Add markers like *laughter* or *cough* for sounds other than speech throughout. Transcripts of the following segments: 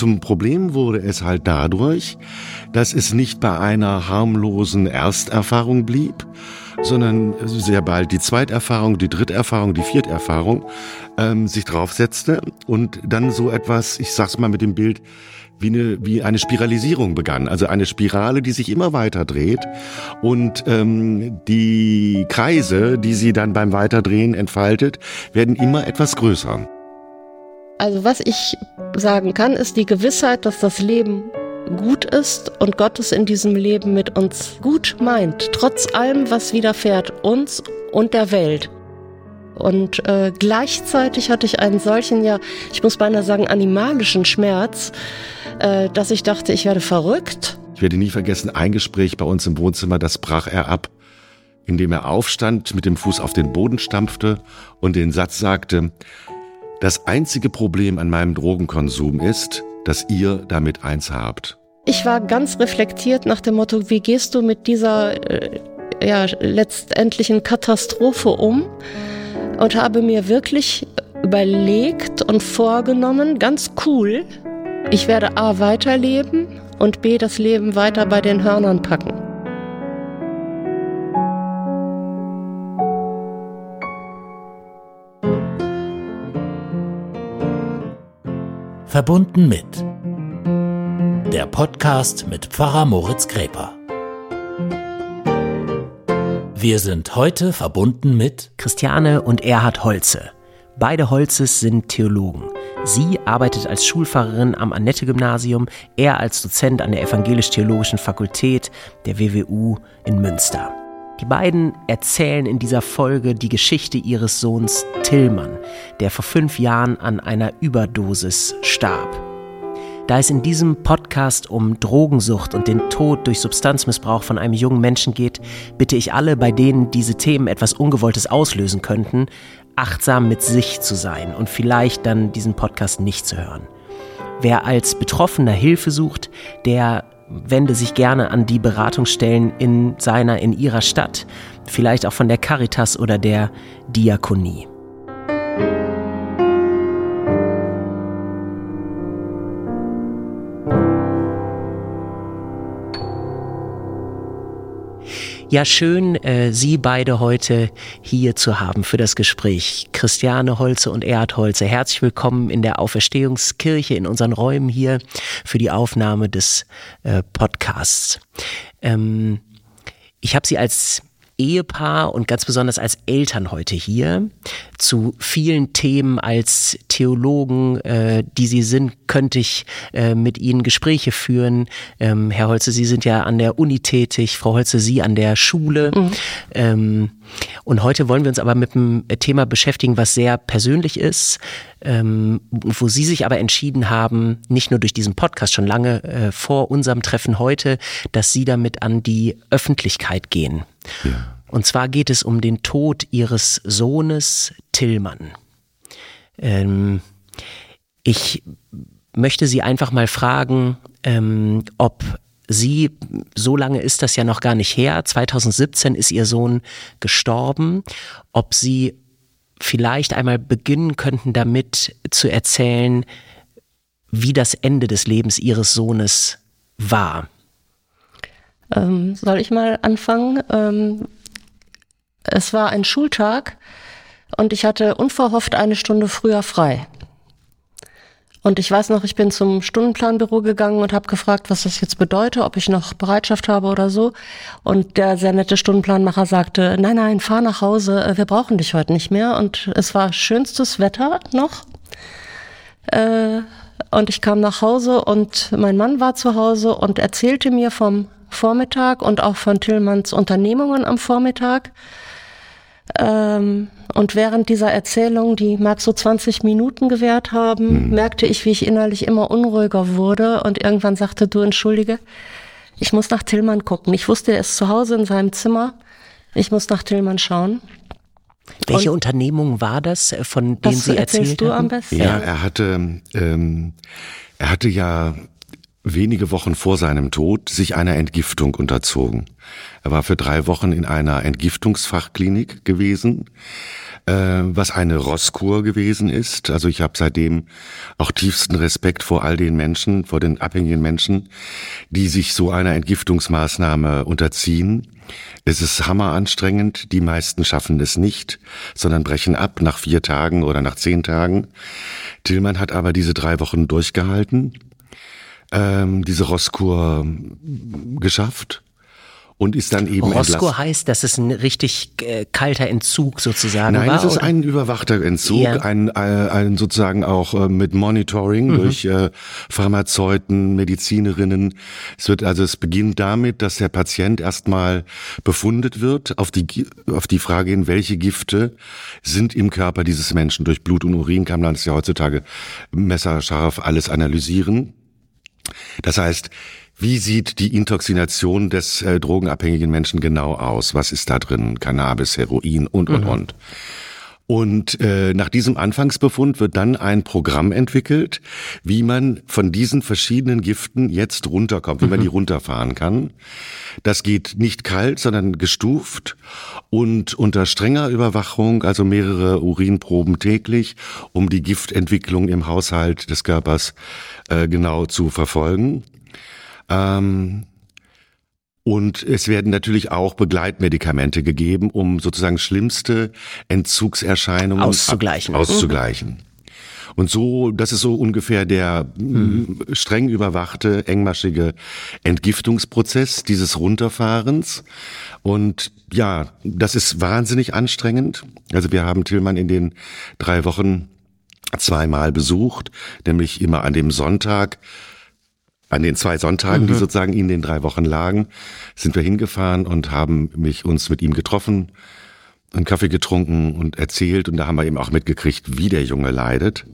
zum Problem wurde es halt dadurch, dass es nicht bei einer harmlosen Ersterfahrung blieb, sondern sehr bald die Zweiterfahrung, die Dritterfahrung, die Vierterfahrung ähm, sich draufsetzte und dann so etwas, ich sag's mal mit dem Bild, wie eine, wie eine Spiralisierung begann. Also eine Spirale, die sich immer weiter dreht und ähm, die Kreise, die sie dann beim Weiterdrehen entfaltet, werden immer etwas größer. Also was ich sagen kann, ist die Gewissheit, dass das Leben gut ist und Gott es in diesem Leben mit uns gut meint, trotz allem, was widerfährt uns und der Welt. Und äh, gleichzeitig hatte ich einen solchen, ja, ich muss beinahe sagen, animalischen Schmerz, äh, dass ich dachte, ich werde verrückt. Ich werde nie vergessen, ein Gespräch bei uns im Wohnzimmer, das brach er ab, indem er aufstand, mit dem Fuß auf den Boden stampfte und den Satz sagte, das einzige Problem an meinem Drogenkonsum ist, dass ihr damit eins habt. Ich war ganz reflektiert nach dem Motto, wie gehst du mit dieser äh, ja, letztendlichen Katastrophe um? Und habe mir wirklich überlegt und vorgenommen, ganz cool, ich werde A weiterleben und B das Leben weiter bei den Hörnern packen. Verbunden mit der Podcast mit Pfarrer Moritz Gräper. Wir sind heute verbunden mit Christiane und Erhard Holze. Beide Holzes sind Theologen. Sie arbeitet als Schulpfarrerin am Annette-Gymnasium, er als Dozent an der Evangelisch-Theologischen Fakultät der WWU in Münster. Die beiden erzählen in dieser Folge die Geschichte ihres Sohns Tillmann, der vor fünf Jahren an einer Überdosis starb. Da es in diesem Podcast um Drogensucht und den Tod durch Substanzmissbrauch von einem jungen Menschen geht, bitte ich alle, bei denen diese Themen etwas Ungewolltes auslösen könnten, achtsam mit sich zu sein und vielleicht dann diesen Podcast nicht zu hören. Wer als Betroffener Hilfe sucht, der wende sich gerne an die Beratungsstellen in seiner, in ihrer Stadt, vielleicht auch von der Caritas oder der Diakonie. Ja, schön, äh, Sie beide heute hier zu haben für das Gespräch. Christiane Holze und Erhard Holze, herzlich willkommen in der Auferstehungskirche in unseren Räumen hier für die Aufnahme des äh, Podcasts. Ähm, ich habe Sie als Ehepaar und ganz besonders als Eltern heute hier. Zu vielen Themen als Theologen, äh, die Sie sind, könnte ich äh, mit Ihnen Gespräche führen. Ähm, Herr Holze, Sie sind ja an der Uni tätig, Frau Holze, Sie an der Schule. Mhm. Ähm, und heute wollen wir uns aber mit einem Thema beschäftigen, was sehr persönlich ist, ähm, wo Sie sich aber entschieden haben, nicht nur durch diesen Podcast, schon lange äh, vor unserem Treffen heute, dass Sie damit an die Öffentlichkeit gehen. Und zwar geht es um den Tod Ihres Sohnes Tillmann. Ähm, ich möchte Sie einfach mal fragen, ähm, ob Sie, so lange ist das ja noch gar nicht her, 2017 ist Ihr Sohn gestorben, ob Sie vielleicht einmal beginnen könnten damit zu erzählen, wie das Ende des Lebens Ihres Sohnes war. Ähm, soll ich mal anfangen? Ähm, es war ein Schultag und ich hatte unverhofft eine Stunde früher frei. Und ich weiß noch, ich bin zum Stundenplanbüro gegangen und habe gefragt, was das jetzt bedeutet, ob ich noch Bereitschaft habe oder so. Und der sehr nette Stundenplanmacher sagte, nein, nein, fahr nach Hause, äh, wir brauchen dich heute nicht mehr. Und es war schönstes Wetter noch. Äh, und ich kam nach Hause und mein Mann war zu Hause und erzählte mir vom Vormittag und auch von Tillmanns Unternehmungen am Vormittag. Ähm, und während dieser Erzählung, die mag so 20 Minuten gewährt haben, mhm. merkte ich, wie ich innerlich immer unruhiger wurde und irgendwann sagte, du entschuldige, ich muss nach Tillmann gucken. Ich wusste, er ist zu Hause in seinem Zimmer. Ich muss nach Tillmann schauen. Welche und Unternehmung war das, äh, von denen Sie erzählt du am besten? Ja, er hatte, ähm, er hatte ja wenige Wochen vor seinem Tod sich einer Entgiftung unterzogen. Er war für drei Wochen in einer Entgiftungsfachklinik gewesen, äh, was eine Rosskur gewesen ist. Also ich habe seitdem auch tiefsten Respekt vor all den Menschen, vor den abhängigen Menschen, die sich so einer Entgiftungsmaßnahme unterziehen. Es ist hammeranstrengend. Die meisten schaffen es nicht, sondern brechen ab nach vier Tagen oder nach zehn Tagen. Tillmann hat aber diese drei Wochen durchgehalten ähm, diese Rosskur geschafft und ist dann eben Roscoe heißt, dass es ein richtig äh, kalter Entzug sozusagen Nein, war? Nein, es ist oder? ein überwachter Entzug, ja. ein, äh, ein sozusagen auch äh, mit Monitoring mhm. durch äh, Pharmazeuten, Medizinerinnen. Es wird also es beginnt damit, dass der Patient erstmal befundet wird auf die auf die Frage hin, welche Gifte sind im Körper dieses Menschen durch Blut und Urin kann man das ja heutzutage messerscharf alles analysieren. Das heißt, wie sieht die Intoxination des äh, drogenabhängigen Menschen genau aus? Was ist da drin? Cannabis, Heroin und, und, mhm. und. Und äh, nach diesem Anfangsbefund wird dann ein Programm entwickelt, wie man von diesen verschiedenen Giften jetzt runterkommt, wie man die mhm. runterfahren kann. Das geht nicht kalt, sondern gestuft und unter strenger Überwachung, also mehrere Urinproben täglich, um die Giftentwicklung im Haushalt des Körpers äh, genau zu verfolgen. Ähm, und es werden natürlich auch Begleitmedikamente gegeben, um sozusagen schlimmste Entzugserscheinungen auszugleichen. auszugleichen. Und so, das ist so ungefähr der mhm. streng überwachte, engmaschige Entgiftungsprozess dieses Runterfahrens. Und ja, das ist wahnsinnig anstrengend. Also wir haben Tillmann in den drei Wochen zweimal besucht, nämlich immer an dem Sonntag an den zwei Sonntagen, mhm. die sozusagen in den drei Wochen lagen, sind wir hingefahren und haben mich uns mit ihm getroffen, einen Kaffee getrunken und erzählt und da haben wir eben auch mitgekriegt, wie der Junge leidet,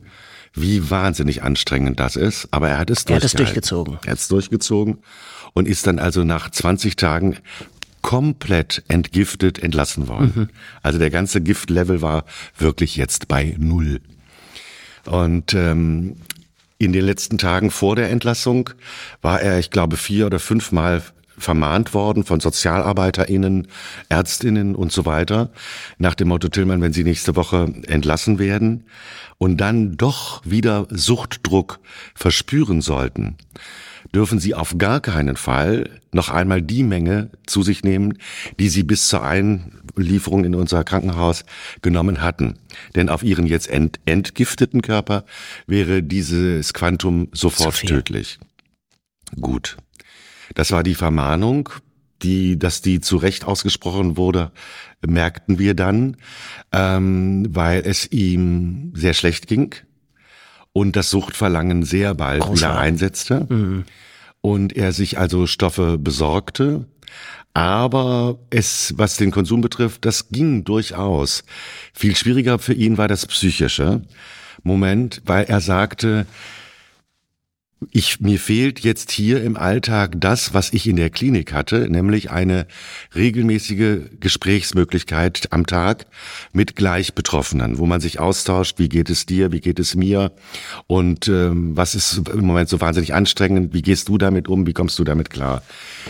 wie wahnsinnig anstrengend das ist, aber er hat es er hat es durchgezogen. Er hat es durchgezogen und ist dann also nach 20 Tagen komplett entgiftet entlassen worden. Mhm. Also der ganze Giftlevel war wirklich jetzt bei null. Und ähm, in den letzten Tagen vor der Entlassung war er, ich glaube, vier oder fünfmal vermahnt worden von SozialarbeiterInnen, Ärztinnen und so weiter, nach dem Motto Tillmann, wenn Sie nächste Woche entlassen werden und dann doch wieder Suchtdruck verspüren sollten, dürfen Sie auf gar keinen Fall noch einmal die Menge zu sich nehmen, die Sie bis zur Einlieferung in unser Krankenhaus genommen hatten. Denn auf Ihren jetzt ent entgifteten Körper wäre dieses Quantum sofort tödlich. Gut. Das war die Vermahnung, die, dass die zu Recht ausgesprochen wurde, merkten wir dann, ähm, weil es ihm sehr schlecht ging und das Suchtverlangen sehr bald wieder einsetzte mhm. und er sich also Stoffe besorgte. Aber es, was den Konsum betrifft, das ging durchaus. Viel schwieriger für ihn war das psychische Moment, weil er sagte, ich, mir fehlt jetzt hier im Alltag das, was ich in der Klinik hatte, nämlich eine regelmäßige Gesprächsmöglichkeit am Tag mit gleich Betroffenen, wo man sich austauscht, wie geht es dir, wie geht es mir und ähm, was ist im Moment so wahnsinnig anstrengend, wie gehst du damit um, wie kommst du damit klar.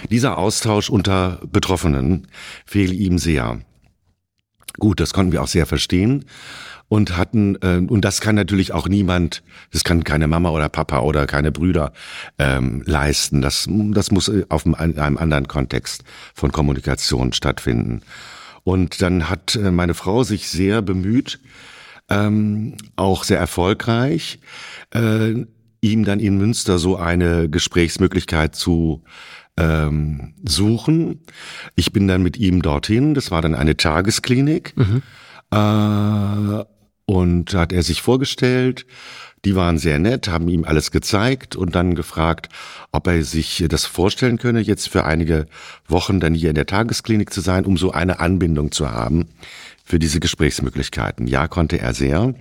Dieser Austausch unter Betroffenen fehle ihm sehr. Gut, das konnten wir auch sehr verstehen und hatten, äh, und das kann natürlich auch niemand, das kann keine Mama oder Papa oder keine Brüder ähm, leisten. Das, das muss auf einem, einem anderen Kontext von Kommunikation stattfinden. Und dann hat äh, meine Frau sich sehr bemüht, ähm, auch sehr erfolgreich, äh, ihm dann in Münster so eine Gesprächsmöglichkeit zu ähm, suchen. Ich bin dann mit ihm dorthin. Das war dann eine Tagesklinik. Mhm. Äh, und hat er sich vorgestellt. Die waren sehr nett, haben ihm alles gezeigt und dann gefragt, ob er sich das vorstellen könne, jetzt für einige Wochen dann hier in der Tagesklinik zu sein, um so eine Anbindung zu haben für diese Gesprächsmöglichkeiten. Ja, konnte er sehr.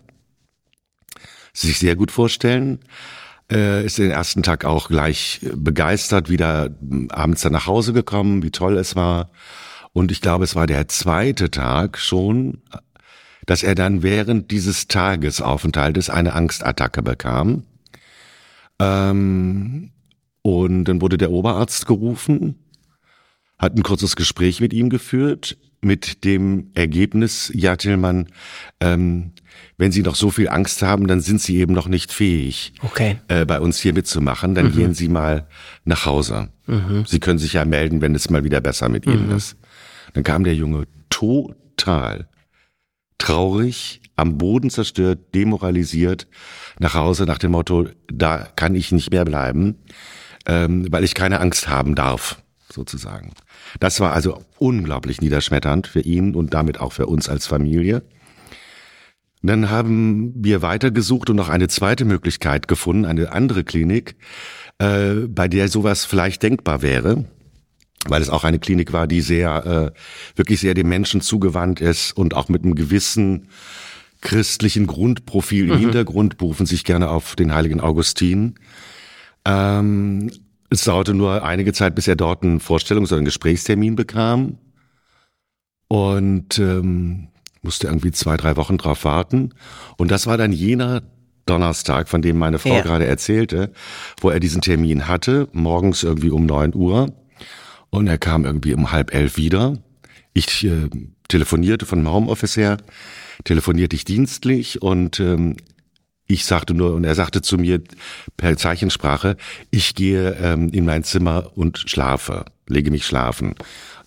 Sich sehr gut vorstellen. Äh, ist den ersten Tag auch gleich begeistert, wieder abends dann nach Hause gekommen, wie toll es war. Und ich glaube, es war der zweite Tag schon, dass er dann während dieses Tagesaufenthaltes eine Angstattacke bekam. Ähm, Und dann wurde der Oberarzt gerufen, hat ein kurzes Gespräch mit ihm geführt, mit dem Ergebnis, ja, Tillmann, ähm, wenn Sie noch so viel Angst haben, dann sind Sie eben noch nicht fähig, Okay. äh, bei uns hier mitzumachen. Dann gehen Sie mal nach Hause. Sie können sich ja melden, wenn es mal wieder besser mit Ihnen ist. Dann kam der Junge total traurig, am Boden zerstört, demoralisiert nach Hause nach dem Motto, da kann ich nicht mehr bleiben, ähm, weil ich keine Angst haben darf, sozusagen. Das war also unglaublich niederschmetternd für ihn und damit auch für uns als Familie. Dann haben wir weitergesucht und noch eine zweite Möglichkeit gefunden, eine andere Klinik, äh, bei der sowas vielleicht denkbar wäre, weil es auch eine Klinik war, die sehr, äh, wirklich sehr dem Menschen zugewandt ist und auch mit einem gewissen christlichen Grundprofil im Hintergrund berufen sich gerne auf den heiligen Augustin. Ähm, es dauerte nur einige Zeit, bis er dort einen Vorstellungs- oder einen Gesprächstermin bekam und ähm, musste irgendwie zwei, drei Wochen drauf warten. Und das war dann jener Donnerstag, von dem meine Frau Ja. gerade erzählte, wo er diesen Termin hatte, morgens irgendwie um neun Uhr. Und er kam irgendwie um halb elf wieder. Ich äh, telefonierte von dem Homeoffice her, telefonierte ich dienstlich und ähm, ich sagte nur, und er sagte zu mir per Zeichensprache, ich gehe ähm, in mein Zimmer und schlafe, lege mich schlafen.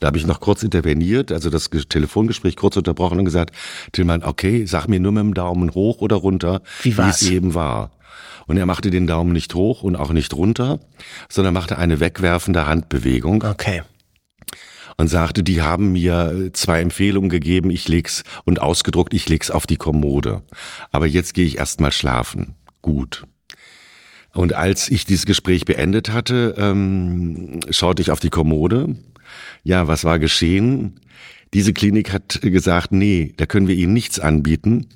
Da habe ich noch kurz interveniert, also das Ge- Telefongespräch kurz unterbrochen und gesagt, Tillmann, okay, sag mir nur mit dem Daumen hoch oder runter, Wie es eben war. Und er machte den Daumen nicht hoch und auch nicht runter, sondern machte eine wegwerfende Handbewegung Okay. und sagte, die haben mir zwei Empfehlungen gegeben, ich leg's und ausgedruckt, ich leg's auf die Kommode. Aber jetzt gehe ich erst mal schlafen. Gut. Und als ich dieses Gespräch beendet hatte, ähm, schaute ich auf die Kommode. Ja, was war geschehen? Diese Klinik hat gesagt, nee, da können wir Ihnen nichts anbieten,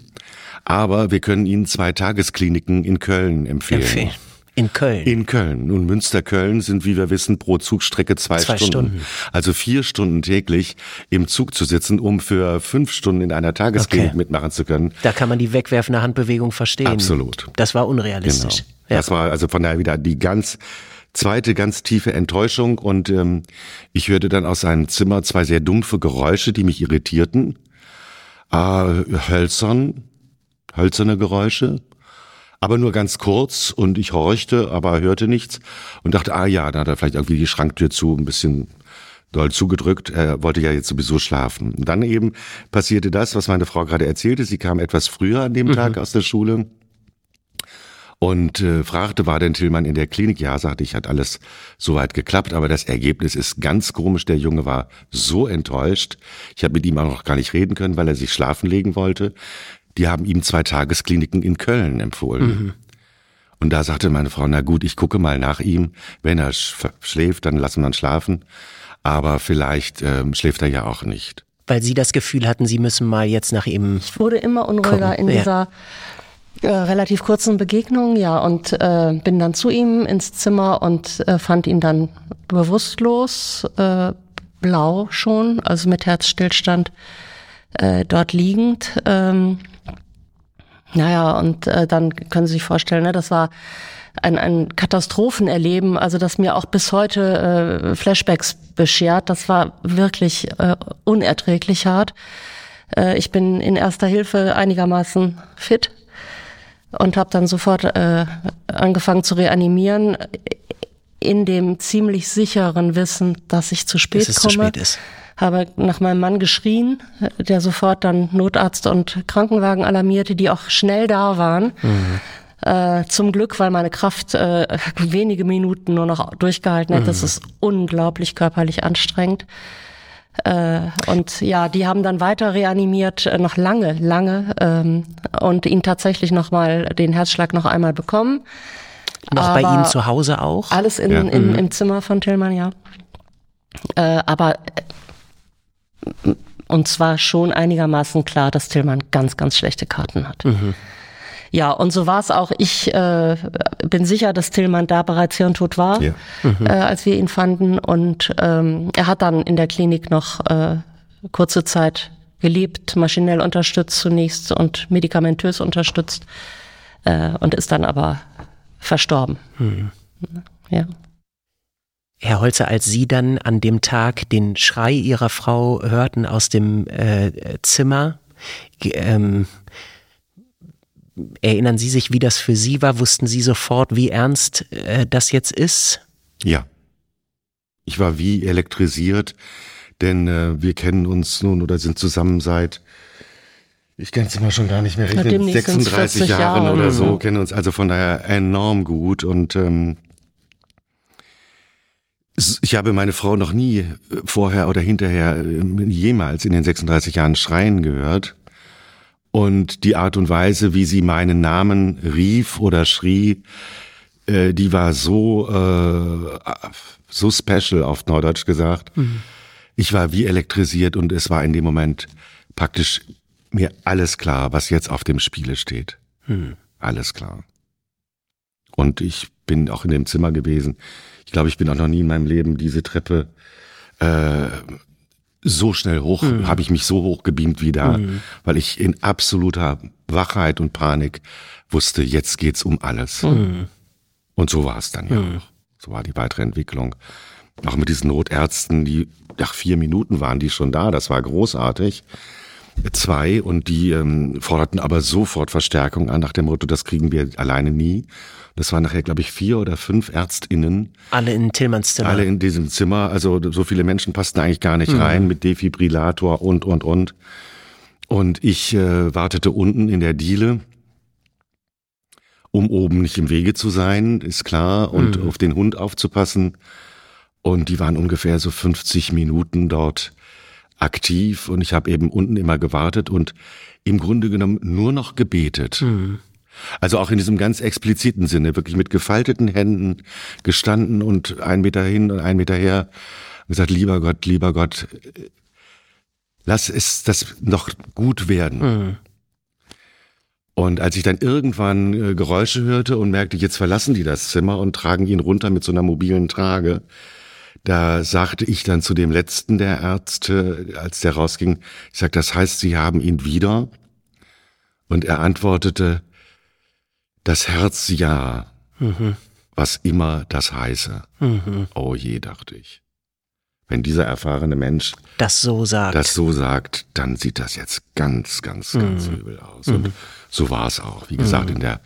aber wir können Ihnen zwei Tageskliniken in Köln empfehlen. Empfehlen. In Köln. In Köln. Nun, Münster-Köln sind, wie wir wissen, pro Zugstrecke zwei, Zwei Stunden. Stunden. Also vier Stunden täglich im Zug zu sitzen, um für fünf Stunden in einer Tagesklinik Okay. mitmachen zu können. da kann man die wegwerfende Handbewegung verstehen. Absolut. Das war unrealistisch. Genau. Ja. Das war also von daher wieder die ganz zweite, ganz tiefe Enttäuschung. Und ähm, ich hörte dann aus seinem Zimmer zwei sehr dumpfe Geräusche, die mich irritierten. Äh, hölzern, hölzerne Geräusche. Aber nur ganz kurz und ich horchte, aber hörte nichts und dachte, ah ja, da hat er vielleicht irgendwie die Schranktür zu, ein bisschen doll zugedrückt. Er wollte ja jetzt sowieso schlafen. Und dann eben passierte das, was meine Frau gerade erzählte. Sie kam etwas früher an dem Tag aus der Schule und äh, fragte, war denn Tillmann in der Klinik? Ja, sagte ich, hat alles soweit geklappt, aber das Ergebnis ist ganz komisch. Der Junge war so enttäuscht. Ich habe mit ihm auch noch gar nicht reden können, weil er sich schlafen legen wollte. Die haben ihm zwei Tageskliniken in Köln empfohlen. Und da sagte meine Frau, na gut, ich gucke mal nach ihm. Wenn er sch schläft, dann lassen wir ihn schlafen. Aber vielleicht ähm, schläft er ja auch nicht. Weil Sie das Gefühl hatten, Sie müssen mal jetzt nach ihm. Ich wurde immer unruhiger Komm, in ja. dieser äh, relativ kurzen Begegnung, ja, und äh, bin dann zu ihm ins Zimmer und äh, fand ihn dann bewusstlos, äh, blau schon, also mit Herzstillstand äh, dort liegend. Ähm, naja, und äh, dann können Sie sich vorstellen, ne, das war ein, ein Katastrophenerleben, also das mir auch bis heute äh, Flashbacks beschert. Das war wirklich äh, unerträglich hart. Äh, ich bin in erster Hilfe einigermaßen fit und habe dann sofort äh, angefangen zu reanimieren in dem ziemlich sicheren Wissen, dass ich zu spät Dass es zu komme. spät ist. Habe nach meinem Mann geschrien, der sofort dann Notarzt und Krankenwagen alarmierte, die auch schnell da waren. Äh, zum Glück, weil meine Kraft äh, wenige Minuten nur noch durchgehalten hätte. Das ist unglaublich körperlich anstrengend. Äh, und ja, die haben dann weiter reanimiert, äh, noch lange, lange, ähm, und ihn tatsächlich nochmal den Herzschlag noch einmal bekommen. Noch bei Aber- Ihnen zu Hause auch? Alles in, Ja. im, im Zimmer von Tillmann, ja. Äh, aber äh, und zwar schon einigermaßen klar, dass Tillmann ganz, ganz schlechte Karten hat. Ja, und so war es auch. Ich äh, bin sicher, dass Tillmann da bereits hirntot war, Ja. äh, als wir ihn fanden. Und ähm, er hat dann in der Klinik noch äh, kurze Zeit gelebt, maschinell unterstützt zunächst und medikamentös unterstützt äh, und ist dann aber verstorben. Ja. Herr Holzer, als Sie dann an dem Tag den Schrei Ihrer Frau hörten aus dem äh, Zimmer, ähm, erinnern Sie sich, wie das für Sie war? Wussten Sie sofort, wie ernst äh, das jetzt ist? Ja. Ich war wie elektrisiert, denn äh, wir kennen uns nun oder sind zusammen seit ich kann es immer schon gar nicht mehr rechnen, 36 Jahren Jahre. oder so, kennen uns also von daher enorm gut und ähm, ich habe meine Frau noch nie äh, vorher oder hinterher äh, jemals in den 36 Jahren schreien gehört. Und die Art und Weise, wie sie meinen Namen rief oder schrie, äh, die war so, so special auf Norddeutsch gesagt. Mhm. Ich war wie elektrisiert und es war in dem Moment praktisch mir alles klar, was jetzt auf dem Spiele steht. Mhm. Alles klar. Und ich bin auch in dem Zimmer gewesen. Ich glaube, ich bin auch noch nie in meinem Leben diese Treppe äh, so schnell hoch, mhm. habe ich mich so hoch gebeamt wie da, mhm. weil ich in absoluter Wachheit und Panik wusste, jetzt geht's um alles. Mhm. Und so war es dann ja mhm. auch. So war die weitere Entwicklung. Auch mit diesen Notärzten, die nach vier Minuten waren die schon da, das war großartig. Zwei und die ähm, forderten aber sofort Verstärkung an nach dem Motto, das kriegen wir alleine nie. Das waren nachher, glaube ich, vier oder fünf ÄrztInnen. Alle in Tillmanns Zimmer. Alle in diesem Zimmer. Also so viele Menschen passten eigentlich gar nicht mhm. rein mit Defibrillator und, und, und. Und ich äh, wartete unten in der Diele, um oben nicht im Wege zu sein, ist klar, und mhm. auf den Hund aufzupassen. Und die waren ungefähr so 50 Minuten dort aktiv und ich habe eben unten immer gewartet und im Grunde genommen nur noch gebetet. Mhm. Also auch in diesem ganz expliziten Sinne, wirklich mit gefalteten Händen gestanden und ein Meter hin und ein Meter her und gesagt, lieber Gott, lieber Gott, lass es das noch gut werden. Mhm. Und als ich dann irgendwann äh, Geräusche hörte und merkte, jetzt verlassen die das Zimmer und tragen ihn runter mit so einer mobilen Trage, da sagte ich dann zu dem letzten der Ärzte, als der rausging, ich sag, das heißt, Sie haben ihn wieder? Und er antwortete, das Herz ja, mhm. was immer das heiße. Mhm. Oh je, dachte ich. Wenn dieser erfahrene Mensch das so sagt, das so sagt, dann sieht das jetzt ganz, ganz, ganz mhm. übel aus. Und mhm. so war es auch. Wie gesagt, mhm. in der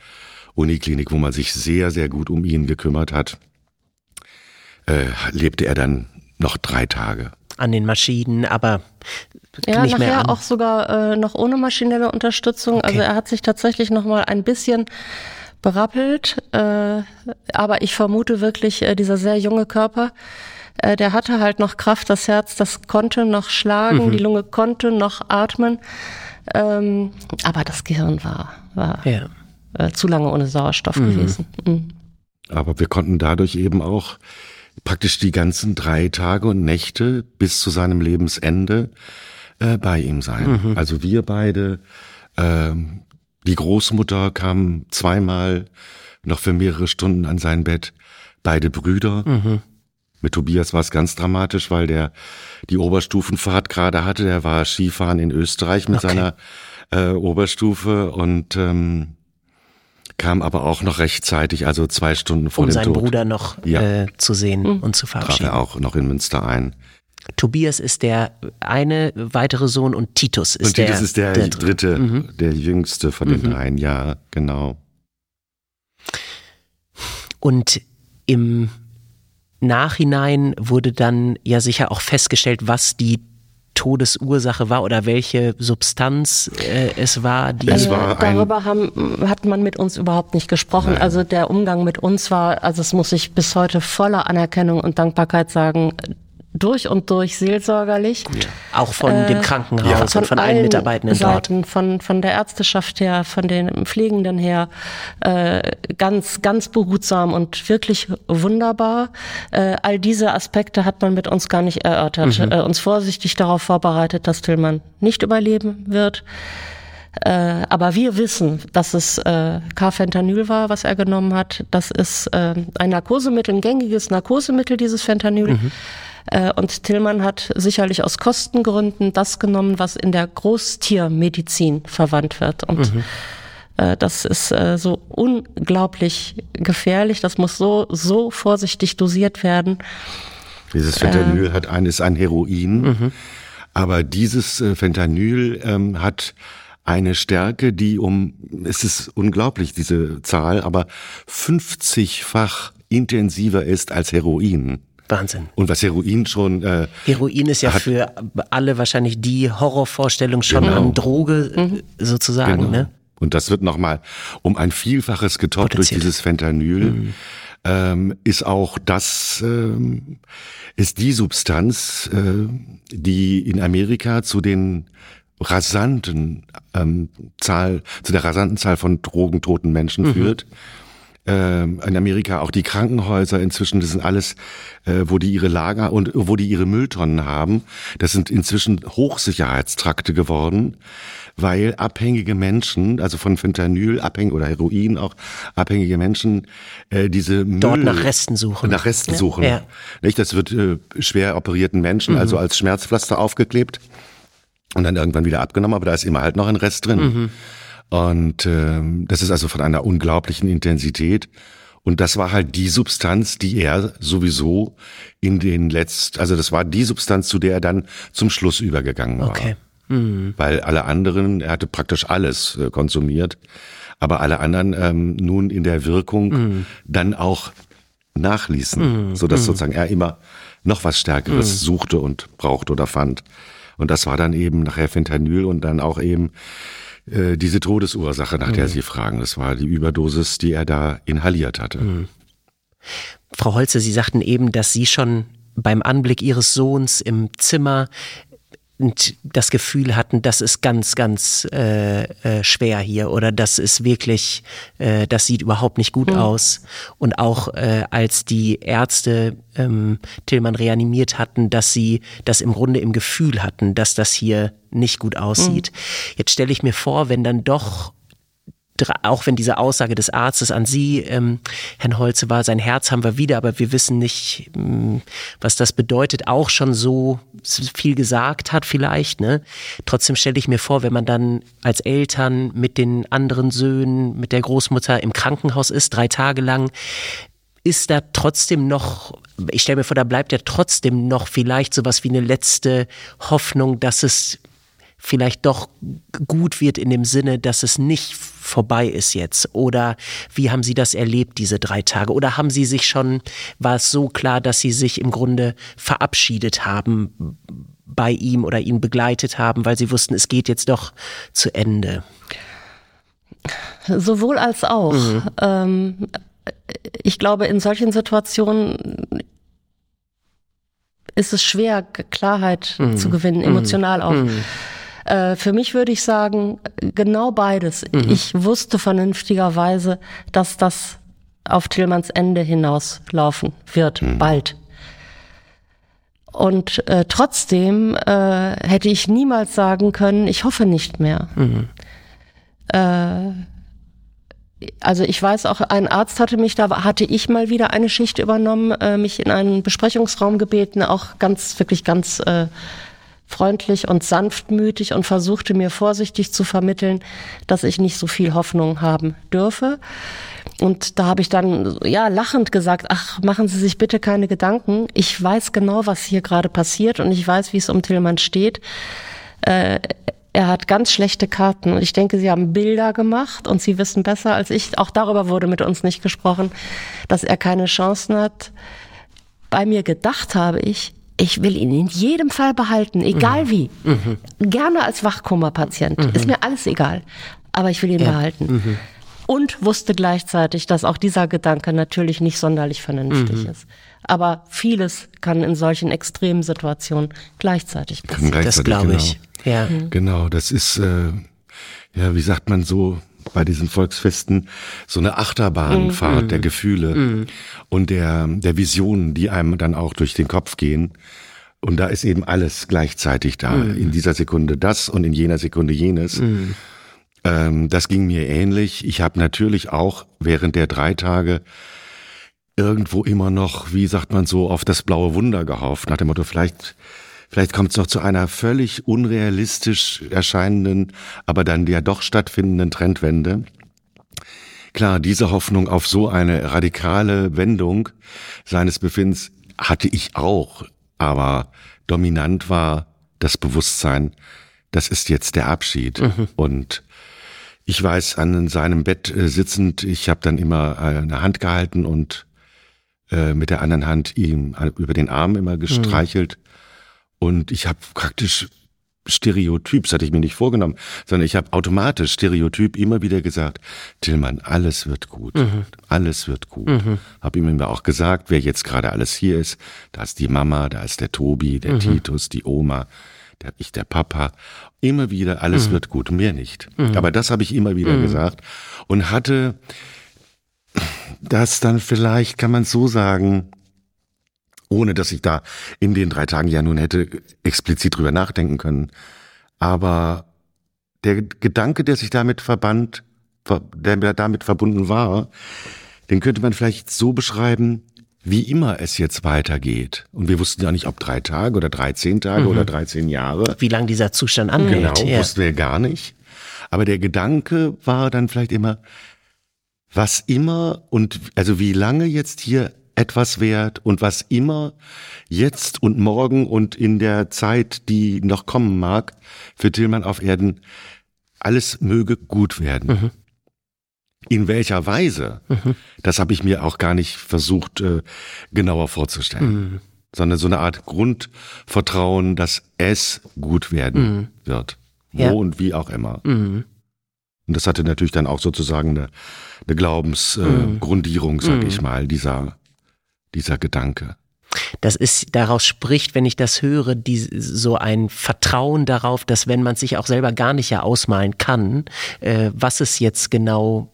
Uniklinik, wo man sich sehr, sehr gut um ihn gekümmert hat, äh, lebte er dann noch drei Tage. An den Maschinen, aber ja, nicht nachher mehr an. auch sogar äh, noch ohne maschinelle Unterstützung. Also okay. Also er hat sich tatsächlich noch mal ein bisschen berappelt, äh, aber ich vermute wirklich, äh, dieser sehr junge Körper, äh, der hatte halt noch Kraft, das Herz, das konnte noch schlagen, mhm. die Lunge konnte noch atmen, ähm, aber das Gehirn war, war ja. äh, zu lange ohne Sauerstoff mhm. gewesen. Mhm. Aber wir konnten dadurch eben auch praktisch die ganzen drei Tage und Nächte bis zu seinem Lebensende äh, bei ihm sein. Mhm. Also wir beide, ähm, die Großmutter kam zweimal noch für mehrere Stunden an sein Bett, beide Brüder. Mhm. Mit Tobias war es ganz dramatisch, weil der die Oberstufenfahrt gerade hatte. Der war Skifahren in Österreich mit okay. seiner äh, Oberstufe und ähm, kam aber auch noch rechtzeitig, also zwei Stunden vor um dem Tod. Um seinen Bruder noch ja. äh, zu sehen mhm. und zu verabschieden. Traf er auch noch in Münster ein. Tobias ist der eine weitere Sohn und Titus ist und der Titus ist der, der dritte, mhm. der jüngste von den mhm. dreien, ja, genau. Und im Nachhinein wurde dann ja sicher auch festgestellt, was die Todesursache war oder welche Substanz äh, es war. Die es war darüber haben, hat man mit uns überhaupt nicht gesprochen. Nein. Also der Umgang mit uns war, also es muss ich bis heute voller Anerkennung und Dankbarkeit sagen, durch und durch seelsorgerlich. Ja. Auch von äh, dem Krankenhaus ja. und von allen Mitarbeitenden Seiten, dort. Von, von der Ärzteschaft her, von den Pflegenden her, äh, ganz, ganz behutsam und wirklich wunderbar. Äh, all diese Aspekte hat man mit uns gar nicht erörtert. Mhm. Äh, uns vorsichtig darauf vorbereitet, dass Tillmann nicht überleben wird. Äh, aber wir wissen, dass es äh, Carfentanyl war, was er genommen hat. Das ist äh, ein Narkosemittel, ein gängiges Narkosemittel, dieses Fentanyl. Mhm. Äh, und Tillmann hat sicherlich aus Kostengründen das genommen, was in der Großtiermedizin verwandt wird. Und mhm. Äh, das ist äh, so unglaublich gefährlich. Das muss so, so vorsichtig dosiert werden. Dieses Fentanyl äh, hat ein, ist ein Heroin, mhm. aber dieses Fentanyl ähm, hat eine Stärke, die um, es ist unglaublich, diese Zahl, aber 50-fach intensiver ist als Heroin. Wahnsinn. Und was Heroin schon. Äh, Heroin ist ja hat, für alle wahrscheinlich die Horrorvorstellung schon genau. an Droge mhm. sozusagen. Genau. Ne? Und das wird nochmal um ein Vielfaches getoppt durch dieses Fentanyl. Mhm. Ähm, ist auch das, ähm, ist die Substanz, äh, die in Amerika zu den rasanten ähm, Zahl, zu der rasanten Zahl von drogentoten Menschen mhm. führt in Amerika auch die Krankenhäuser inzwischen, das sind alles, äh, wo die ihre Lager und wo die ihre Mülltonnen haben, das sind inzwischen Hochsicherheitstrakte geworden, weil abhängige Menschen, also von Fentanyl abhängig oder Heroin auch abhängige Menschen, äh, diese Müll dort nach Resten suchen, nach Resten ja. suchen. Ja. Nicht, das wird äh, schwer operierten Menschen mhm. also als Schmerzpflaster aufgeklebt und dann irgendwann wieder abgenommen, aber da ist immer halt noch ein Rest drin. Mhm. Und äh, das ist also von einer unglaublichen Intensität. Und das war halt die Substanz, die er sowieso in den letzten, also das war die Substanz, zu der er dann zum Schluss übergegangen war. Okay. Mhm. Weil alle anderen, er hatte praktisch alles äh, konsumiert, aber alle anderen ähm, nun in der Wirkung mhm. dann auch nachließen, mhm. so dass mhm. sozusagen er immer noch was Stärkeres mhm. suchte und brauchte oder fand. Und das war dann eben nachher Fentanyl und dann auch eben äh, diese Todesursache, nach mhm. der Sie fragen. Das war die Überdosis, die er da inhaliert hatte. Mhm. Frau Holze, Sie sagten eben, dass Sie schon beim Anblick Ihres Sohns im Zimmer und das Gefühl hatten, das ist ganz, ganz äh, äh, schwer hier oder das ist wirklich, äh, das sieht überhaupt nicht gut mhm. aus. Und auch äh, als die Ärzte ähm, Tillmann reanimiert hatten, dass sie das im Grunde im Gefühl hatten, dass das hier nicht gut aussieht. Mhm. Jetzt stelle ich mir vor, wenn dann doch auch wenn diese Aussage des Arztes an Sie, ähm, Herrn Holze, war, sein Herz haben wir wieder, aber wir wissen nicht, ähm, was das bedeutet, auch schon so viel gesagt hat vielleicht. Ne? Trotzdem stelle ich mir vor, wenn man dann als Eltern mit den anderen Söhnen, mit der Großmutter im Krankenhaus ist, drei Tage lang, ist da trotzdem noch, ich stelle mir vor, da bleibt ja trotzdem noch vielleicht sowas wie eine letzte Hoffnung, dass es vielleicht doch gut wird in dem Sinne, dass es nicht vorbei ist jetzt? Oder wie haben Sie das erlebt, diese drei Tage? Oder haben Sie sich schon, war es so klar, dass Sie sich im Grunde verabschiedet haben bei ihm oder ihn begleitet haben, weil Sie wussten, es geht jetzt doch zu Ende? Sowohl als auch. Mhm. Ähm, ich glaube, in solchen Situationen ist es schwer, Klarheit mhm. zu gewinnen, emotional auch. Äh, für mich würde ich sagen, genau beides. Mhm. Ich wusste vernünftigerweise, dass das auf Tillmanns Ende hinauslaufen wird, mhm. bald. Und äh, trotzdem äh, hätte ich niemals sagen können, ich hoffe nicht mehr. Mhm. Äh, also ich weiß auch, ein Arzt hatte mich, da hatte ich mal wieder eine Schicht übernommen, äh, mich in einen Besprechungsraum gebeten, auch ganz, wirklich ganz äh, freundlich und sanftmütig und versuchte mir vorsichtig zu vermitteln, dass ich nicht so viel Hoffnung haben dürfe. Und da habe ich dann ja lachend gesagt, ach, machen Sie sich bitte keine Gedanken. Ich weiß genau, was hier gerade passiert und ich weiß, wie es um Tillmann steht. Äh, er hat ganz schlechte Karten und ich denke, Sie haben Bilder gemacht und Sie wissen besser als ich, auch darüber wurde mit uns nicht gesprochen, dass er keine Chancen hat. Bei mir gedacht habe ich, ich will ihn in jedem Fall behalten, egal mhm. wie. Mhm. Gerne als Wachkoma-Patient. Mhm. Ist mir alles egal. Aber ich will ihn ja. behalten. Mhm. Und wusste gleichzeitig, dass auch dieser Gedanke natürlich nicht sonderlich vernünftig mhm. ist. Aber vieles kann in solchen extremen Situationen gleichzeitig passieren. Gleichzeitig, das glaube ich. Genau. Ja. Genau, das ist, äh, ja, wie sagt man so, bei diesen Volksfesten so eine Achterbahnfahrt mhm. der Gefühle mhm. und der, der Visionen, die einem dann auch durch den Kopf gehen. Und da ist eben alles gleichzeitig da. Mhm. In dieser Sekunde das und in jener Sekunde jenes. Mhm. Ähm, das ging mir ähnlich. Ich habe natürlich auch während der drei Tage irgendwo immer noch, wie sagt man so, auf das blaue Wunder gehofft. Nach dem Motto, vielleicht Vielleicht kommt es noch zu einer völlig unrealistisch erscheinenden, aber dann ja doch stattfindenden Trendwende. klar, diese Hoffnung auf so eine radikale Wendung seines Befindens hatte ich auch, aber dominant war das Bewusstsein, das ist jetzt der Abschied. Mhm. Und ich weiß, an seinem Bett äh, sitzend, ich habe dann immer äh, eine Hand gehalten und äh, mit der anderen Hand ihm äh, über den Arm immer gestreichelt. Mhm. Und ich habe praktisch Stereotyp, das hatte ich mir nicht vorgenommen, sondern ich habe automatisch Stereotyp immer wieder gesagt, Tillmann, alles wird gut, mhm. alles wird gut. Mhm. Habe ihm immer auch gesagt, wer jetzt gerade alles hier ist, da ist die Mama, da ist der Tobi, der mhm. Titus, die Oma, der, ich, der Papa. Immer wieder, alles mhm. wird gut, mehr nicht. Mhm. Aber das habe ich immer wieder mhm. gesagt und hatte das dann vielleicht, kann man so sagen, ohne dass ich da in den drei Tagen ja nun hätte explizit drüber nachdenken können. Aber der Gedanke, der sich damit verband, der damit verbunden war, den könnte man vielleicht so beschreiben, wie immer es jetzt weitergeht. Und wir wussten ja nicht, ob drei Tage oder 13 Tage mhm. oder 13 Jahre. Wie lange dieser Zustand angeht. Genau, ja. wussten wir gar nicht. Aber der Gedanke war dann vielleicht immer, was immer und also wie lange jetzt hier etwas wert und was immer jetzt und morgen und in der Zeit, die noch kommen mag, für Tillmann auf Erden, alles möge gut werden. Mhm. In welcher Weise, mhm. das habe ich mir auch gar nicht versucht äh, genauer vorzustellen, mhm. sondern so eine Art Grundvertrauen, dass es gut werden mhm. wird, wo ja. und wie auch immer. Mhm. Und das hatte natürlich dann auch sozusagen eine, eine Glaubensgrundierung, äh, sag ich mal, dieser dieser Gedanke. Das ist, daraus spricht, wenn ich das höre, die, so ein Vertrauen darauf, dass wenn man sich auch selber gar nicht ja ausmalen kann, äh, was es jetzt genau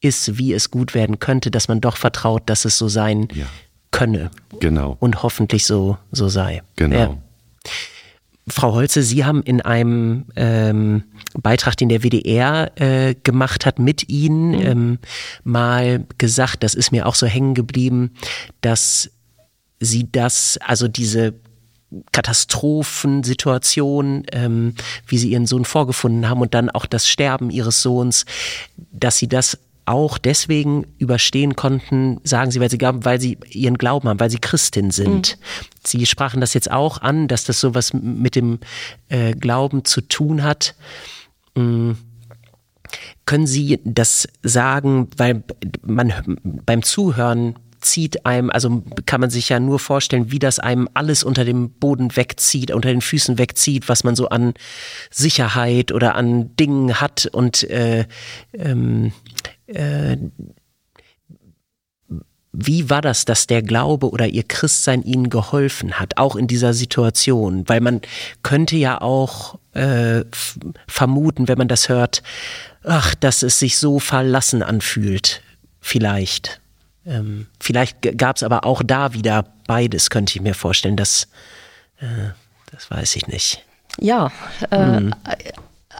ist, wie es gut werden könnte, dass man doch vertraut, dass es so sein ja. könne. Genau. Und hoffentlich so, so sei. Genau. Ja. Frau Holze, Sie haben in einem ähm, Beitrag, den der WDR äh, gemacht hat, mit Ihnen mhm. ähm, mal gesagt, das ist mir auch so hängen geblieben, dass Sie das, also diese Katastrophensituation, ähm, wie sie ihren Sohn vorgefunden haben und dann auch das Sterben ihres Sohns, dass sie das auch deswegen überstehen konnten, sagen sie, weil sie glauben, weil sie ihren Glauben haben, weil sie Christin sind. Mhm. Sie sprachen das jetzt auch an, dass das sowas mit dem äh, Glauben zu tun hat. Mhm. Können Sie das sagen, weil man beim Zuhören zieht einem, also kann man sich ja nur vorstellen, wie das einem alles unter dem Boden wegzieht, unter den Füßen wegzieht, was man so an Sicherheit oder an Dingen hat und äh, ähm, äh, wie war das, dass der Glaube oder ihr Christsein ihnen geholfen hat, auch in dieser Situation? Weil man könnte ja auch äh, vermuten, wenn man das hört, ach, dass es sich so verlassen anfühlt. Vielleicht. Ähm, vielleicht gab es aber auch da wieder beides, könnte ich mir vorstellen. Das, äh, das weiß ich nicht. Ja, äh, mhm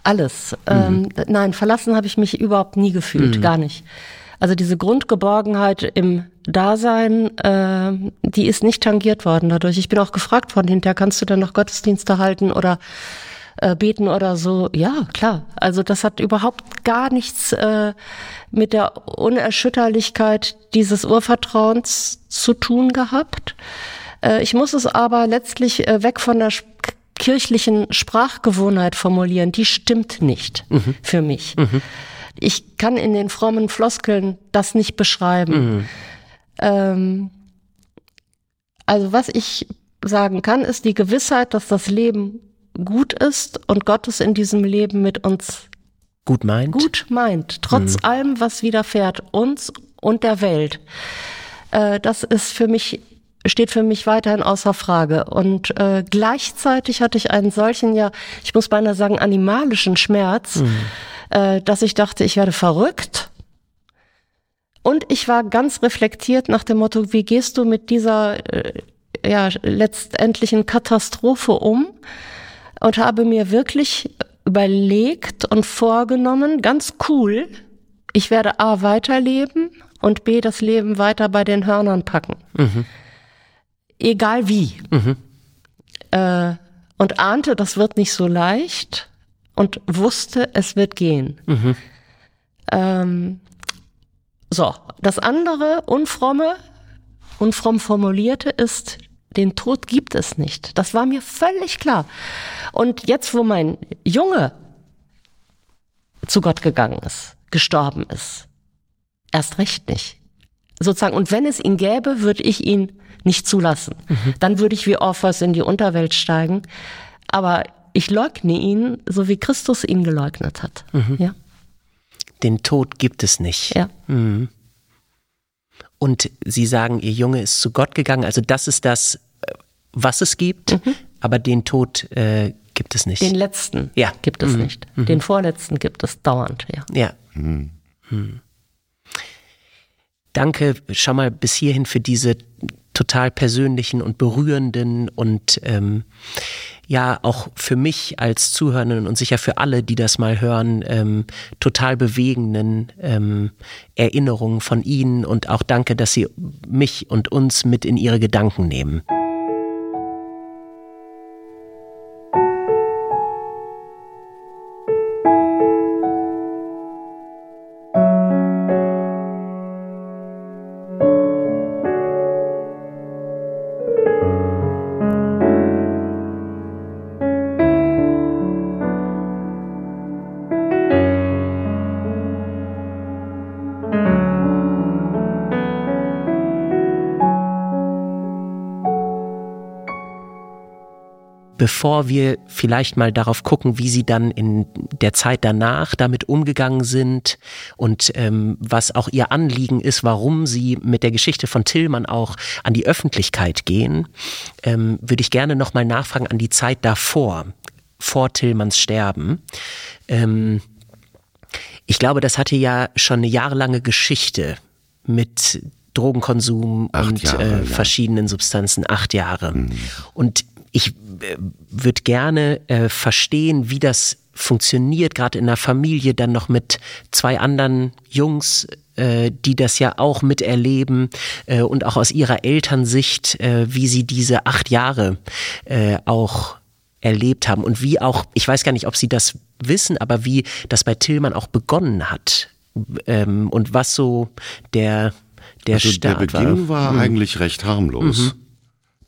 alles. Ähm, mhm. Ähm, nein, verlassen habe ich mich überhaupt nie gefühlt, mhm. gar nicht. Also diese Grundgeborgenheit im Dasein, äh, die ist nicht tangiert worden dadurch. Ich bin auch gefragt worden hinterher, kannst du denn noch Gottesdienste halten oder äh, beten oder so? Ja, klar. Also das hat überhaupt gar nichts äh, mit der Unerschütterlichkeit dieses Urvertrauens zu tun gehabt. Äh, ich muss es aber letztlich äh, weg von der kirchlichen Sprachgewohnheit formulieren, die stimmt nicht mhm. für mich. Mhm. Ich kann in den frommen Floskeln das nicht beschreiben. Mhm. Ähm, also was ich sagen kann, ist die Gewissheit, dass das Leben gut ist und Gott es in diesem Leben mit uns gut meint. Gut meint, trotz mhm. allem, was widerfährt uns und der Welt. Äh, das ist für mich steht für mich weiterhin außer Frage. Und äh, gleichzeitig hatte ich einen solchen, ja, ich muss beinahe sagen, animalischen Schmerz, mhm. äh, dass ich dachte, ich werde verrückt. Und ich war ganz reflektiert nach dem Motto, wie gehst du mit dieser äh, ja, letztendlichen Katastrophe um? Und habe mir wirklich überlegt und vorgenommen, ganz cool, ich werde A weiterleben und B das Leben weiter bei den Hörnern packen. Mhm egal wie. Mhm. Äh, und ahnte, das wird nicht so leicht und wusste, es wird gehen. Mhm. Ähm, So, das andere, unfromme, unfromm formulierte, ist, den Tod gibt es nicht. Das war mir völlig klar. Und jetzt, wo mein Junge zu Gott gegangen ist, gestorben ist, erst recht nicht. Sozusagen, und wenn es ihn gäbe, würde ich ihn nicht zulassen. Mhm. Dann würde ich wie Orpheus in die Unterwelt steigen. Aber ich leugne ihn, so wie Christus ihn geleugnet hat. Mhm. Ja. Den Tod gibt es nicht. Ja. Mhm. Und Sie sagen, Ihr Junge ist zu Gott gegangen. Also das ist das, was es gibt, mhm. aber den Tod äh, gibt es nicht. Den letzten ja. gibt es mhm. nicht. Mhm. Den vorletzten gibt es dauernd, ja. Ja. Mhm. Mhm. Danke schon mal bis hierhin für diese total persönlichen und berührenden und ähm, ja auch für mich als Zuhörenden und sicher für alle, die das mal hören, ähm, total bewegenden ähm, Erinnerungen von Ihnen und auch danke, dass Sie mich und uns mit in Ihre Gedanken nehmen. Bevor wir vielleicht mal darauf gucken, wie Sie dann in der Zeit danach damit umgegangen sind und ähm, was auch Ihr Anliegen ist, warum Sie mit der Geschichte von Tillmann auch an die Öffentlichkeit gehen, ähm, würde ich gerne nochmal nachfragen an die Zeit davor, vor Tillmanns Sterben. Ähm, ich glaube, das hatte ja schon eine jahrelange Geschichte mit Drogenkonsum acht und Jahre, äh, verschiedenen ja. Substanzen, acht Jahre. Mhm. Und ich äh, würde gerne äh, verstehen, wie das funktioniert, gerade in der Familie, dann noch mit zwei anderen Jungs, äh, die das ja auch miterleben äh, und auch aus ihrer Elternsicht, äh, wie sie diese acht Jahre äh, auch erlebt haben und wie auch, ich weiß gar nicht, ob sie das wissen, aber wie das bei Tillmann auch begonnen hat ähm, und was so der der also Start der Beginn war, war mhm. eigentlich recht harmlos. Mhm.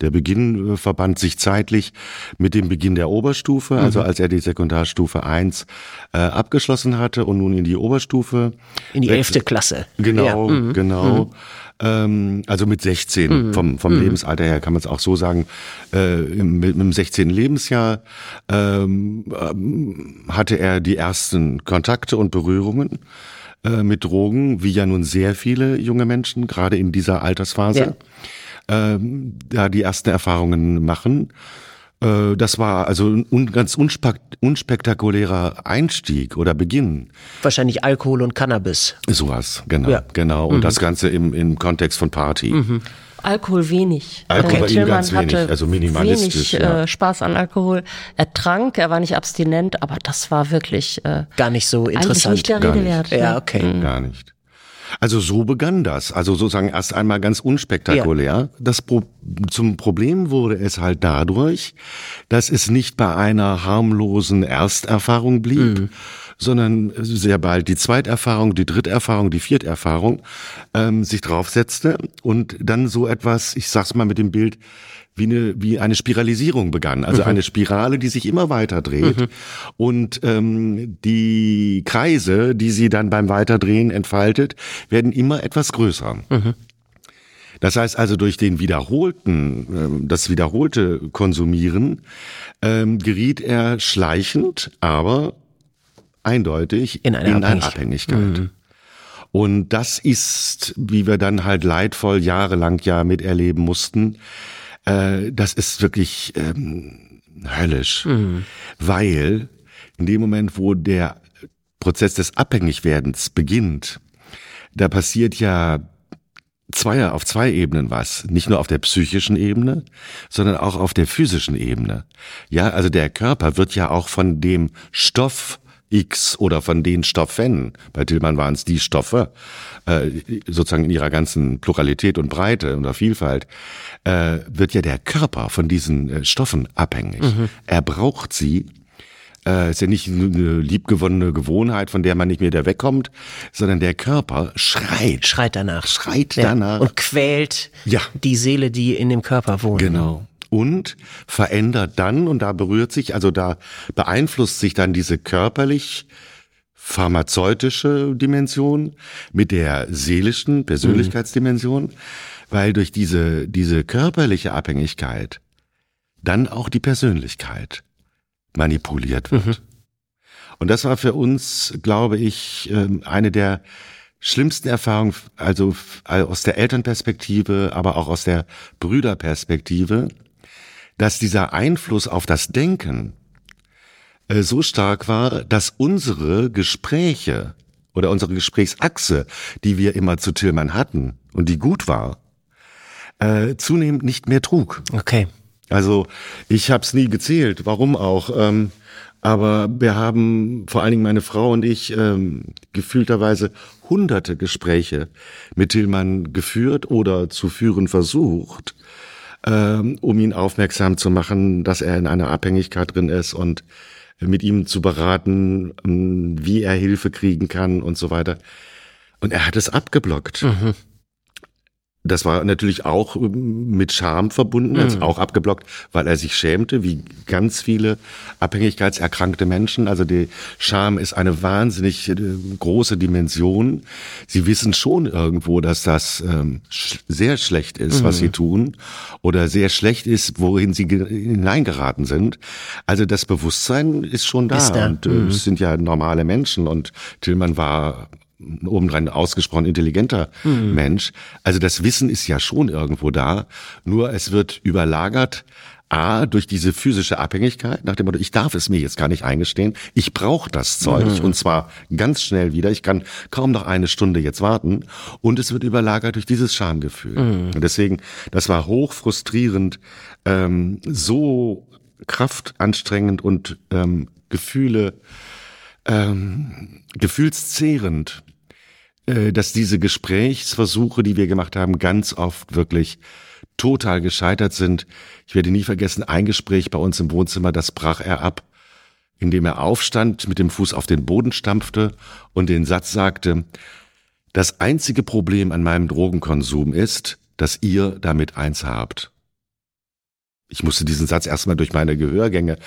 Der Beginn äh, verband sich zeitlich mit dem Beginn der Oberstufe, mhm. also als er die Sekundarstufe 1 äh, abgeschlossen hatte und nun in die Oberstufe. In die elfte Klasse. Genau, ja. mhm. genau. Mhm. Ähm, also mit 16, mhm. vom, vom mhm. Lebensalter her kann man es auch so sagen, äh, mit, mit dem 16. Lebensjahr ähm, äh, hatte er die ersten Kontakte und Berührungen äh, mit Drogen, wie ja nun sehr viele junge Menschen, gerade in dieser Altersphase. Ja ähm, da die ersten Erfahrungen machen. Äh, das war also ein ganz unspektakulärer Einstieg oder Beginn. Wahrscheinlich Alkohol und Cannabis. Sowas, genau, ja. genau. Und mhm. das Ganze im, im Kontext von Party. Mhm. Alkohol wenig. Alkohol bei ihm ganz wenig, also minimalistisch. Wenig ja. äh, Spaß an Alkohol. Er trank, er war nicht abstinent, aber das war wirklich äh, gar nicht so interessant. Nicht der Rede wert. Ja, okay. Mhm. Gar nicht. Also so begann das. Also sozusagen erst einmal ganz unspektakulär. Ja. Das Pro zum Problem wurde es halt dadurch, dass es nicht bei einer harmlosen Ersterfahrung blieb, mhm. sondern sehr bald die Zweiterfahrung, die Dritterfahrung, die Vierterfahrung ähm, sich draufsetzte und dann so etwas, ich sag's mal mit dem Bild, wie eine, wie eine Spiralisierung begann. Also mhm. eine Spirale, die sich immer weiter dreht. Mhm. Und ähm, die Kreise, die sie dann beim Weiterdrehen entfaltet, werden immer etwas größer. Mhm. Das heißt also durch den wiederholten, äh, das wiederholte Konsumieren ähm, geriet er schleichend, aber eindeutig in eine, in eine Abhängigkeit. Mhm. Und das ist, wie wir dann halt leidvoll jahrelang ja miterleben mussten, äh, das ist wirklich ähm, höllisch, mhm. weil in dem Moment, wo der Prozess des Abhängigwerdens beginnt, da passiert ja zweier auf zwei Ebenen was, nicht nur auf der psychischen Ebene, sondern auch auf der physischen Ebene. Ja, also der Körper wird ja auch von dem Stoff X oder von den Stoffen, bei Tillmann waren es die Stoffe, äh, sozusagen in ihrer ganzen Pluralität und Breite und Vielfalt, äh, wird ja der Körper von diesen äh, Stoffen abhängig. Mhm. Er braucht sie, äh, ist ja nicht eine liebgewonnene Gewohnheit, von der man nicht mehr wieder wegkommt, sondern der Körper schreit. Schreit danach. Schreit ja. danach. Und quält ja. die Seele, die in dem Körper wohnt. Genau. Und verändert dann, und da berührt sich, also da beeinflusst sich dann diese körperlich pharmazeutische Dimension mit der seelischen Persönlichkeitsdimension, mhm. weil durch diese, diese körperliche Abhängigkeit dann auch die Persönlichkeit manipuliert wird. Mhm. Und das war für uns, glaube ich, ähm, eine der schlimmsten Erfahrungen, also aus der Elternperspektive, aber auch aus der Brüderperspektive, dass dieser Einfluss auf das Denken äh, so stark war, dass unsere Gespräche oder unsere Gesprächsachse, die wir immer zu Tillmann hatten und die gut war, äh, zunehmend nicht mehr trug. Okay. Also ich habe es nie gezählt, warum auch. Ähm, aber wir haben, vor allen Dingen meine Frau und ich, ähm, gefühlterweise hunderte Gespräche mit Tillmann geführt oder zu führen versucht, ähm, um ihn aufmerksam zu machen, dass er in einer Abhängigkeit drin ist und mit ihm zu beraten, ähm, wie er Hilfe kriegen kann und so weiter. Und er hat es abgeblockt. Mhm. Das war natürlich auch ähm, mit Scham verbunden, mhm. auch abgeblockt, weil er sich schämte, wie ganz viele abhängigkeitserkrankte Menschen. Also die Scham ist eine wahnsinnig äh, große Dimension. Sie wissen schon irgendwo, dass das ähm, sch sehr schlecht ist, mhm. was sie tun, oder sehr schlecht ist, wohin sie hineingeraten sind. Also das Bewusstsein ist schon da, ist da. und äh, mhm. es sind ja normale Menschen und Tillmann war obendrein ausgesprochen intelligenter mhm. Mensch. Also das Wissen ist ja schon irgendwo da, nur es wird überlagert. A, durch diese physische Abhängigkeit, nach dem Motto, ich darf es mir jetzt gar nicht eingestehen, ich brauche das Zeug mhm. und zwar ganz schnell wieder, ich kann kaum noch eine Stunde jetzt warten und es wird überlagert durch dieses Schamgefühl. Mhm. Und deswegen, das war hoch frustrierend, ähm, so kraftanstrengend und ähm, Gefühle ähm, gefühlszehrend, dass diese Gesprächsversuche, die wir gemacht haben, ganz oft wirklich total gescheitert sind. Ich werde nie vergessen, ein Gespräch bei uns im Wohnzimmer, das brach er ab, indem er aufstand, mit dem Fuß auf den Boden stampfte und den Satz sagte, das einzige Problem an meinem Drogenkonsum ist, dass ihr damit eins habt ich musste diesen Satz erstmal durch meine Gehörgänge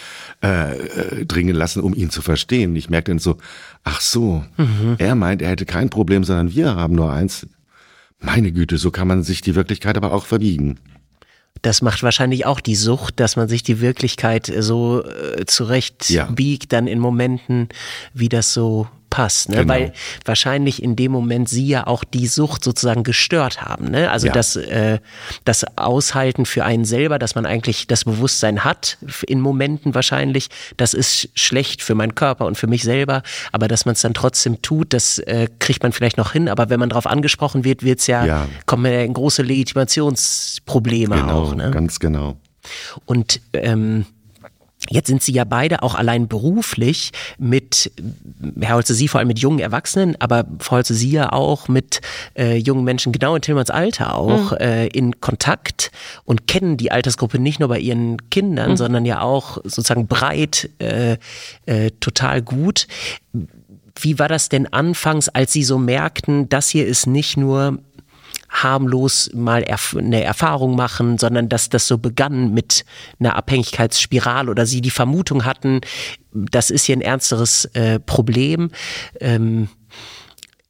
äh, äh, dringen lassen, um ihn zu verstehen. Ich merkte dann so, ach so, mhm. er meint, er hätte kein Problem, sondern wir haben nur eins. Meine Güte, so kann man sich die Wirklichkeit aber auch verbiegen. Das macht wahrscheinlich auch die Sucht, dass man sich die Wirklichkeit so äh, zurecht ja. biegt, dann in Momenten, wie das so passt, ne? Genau. weil wahrscheinlich in dem Moment sie ja auch die Sucht sozusagen gestört haben. Ne? Also ja. das, äh, das Aushalten für einen selber, dass man eigentlich das Bewusstsein hat, in Momenten wahrscheinlich, das ist schlecht für meinen Körper und für mich selber, aber dass man es dann trotzdem tut, das äh, kriegt man vielleicht noch hin, aber wenn man darauf angesprochen wird, wird's ja, ja. kommen ja in große Legitimationsprobleme genau, auch. Ne? Ganz genau. Und ähm, Jetzt sind Sie ja beide auch allein beruflich mit, Herr Holze, Sie vor allem mit jungen Erwachsenen, aber Frau Holze, Sie ja auch mit äh, jungen Menschen, genau in Tillmanns Alter auch, mhm. äh, in Kontakt und kennen die Altersgruppe nicht nur bei Ihren Kindern, mhm. sondern ja auch sozusagen breit, äh, äh, total gut. Wie war das denn anfangs, als Sie so merkten, das hier ist nicht nur harmlos mal erf eine Erfahrung machen, sondern dass das so begann mit einer Abhängigkeitsspirale oder sie die Vermutung hatten, das ist hier ein ernsteres äh, Problem. Ähm,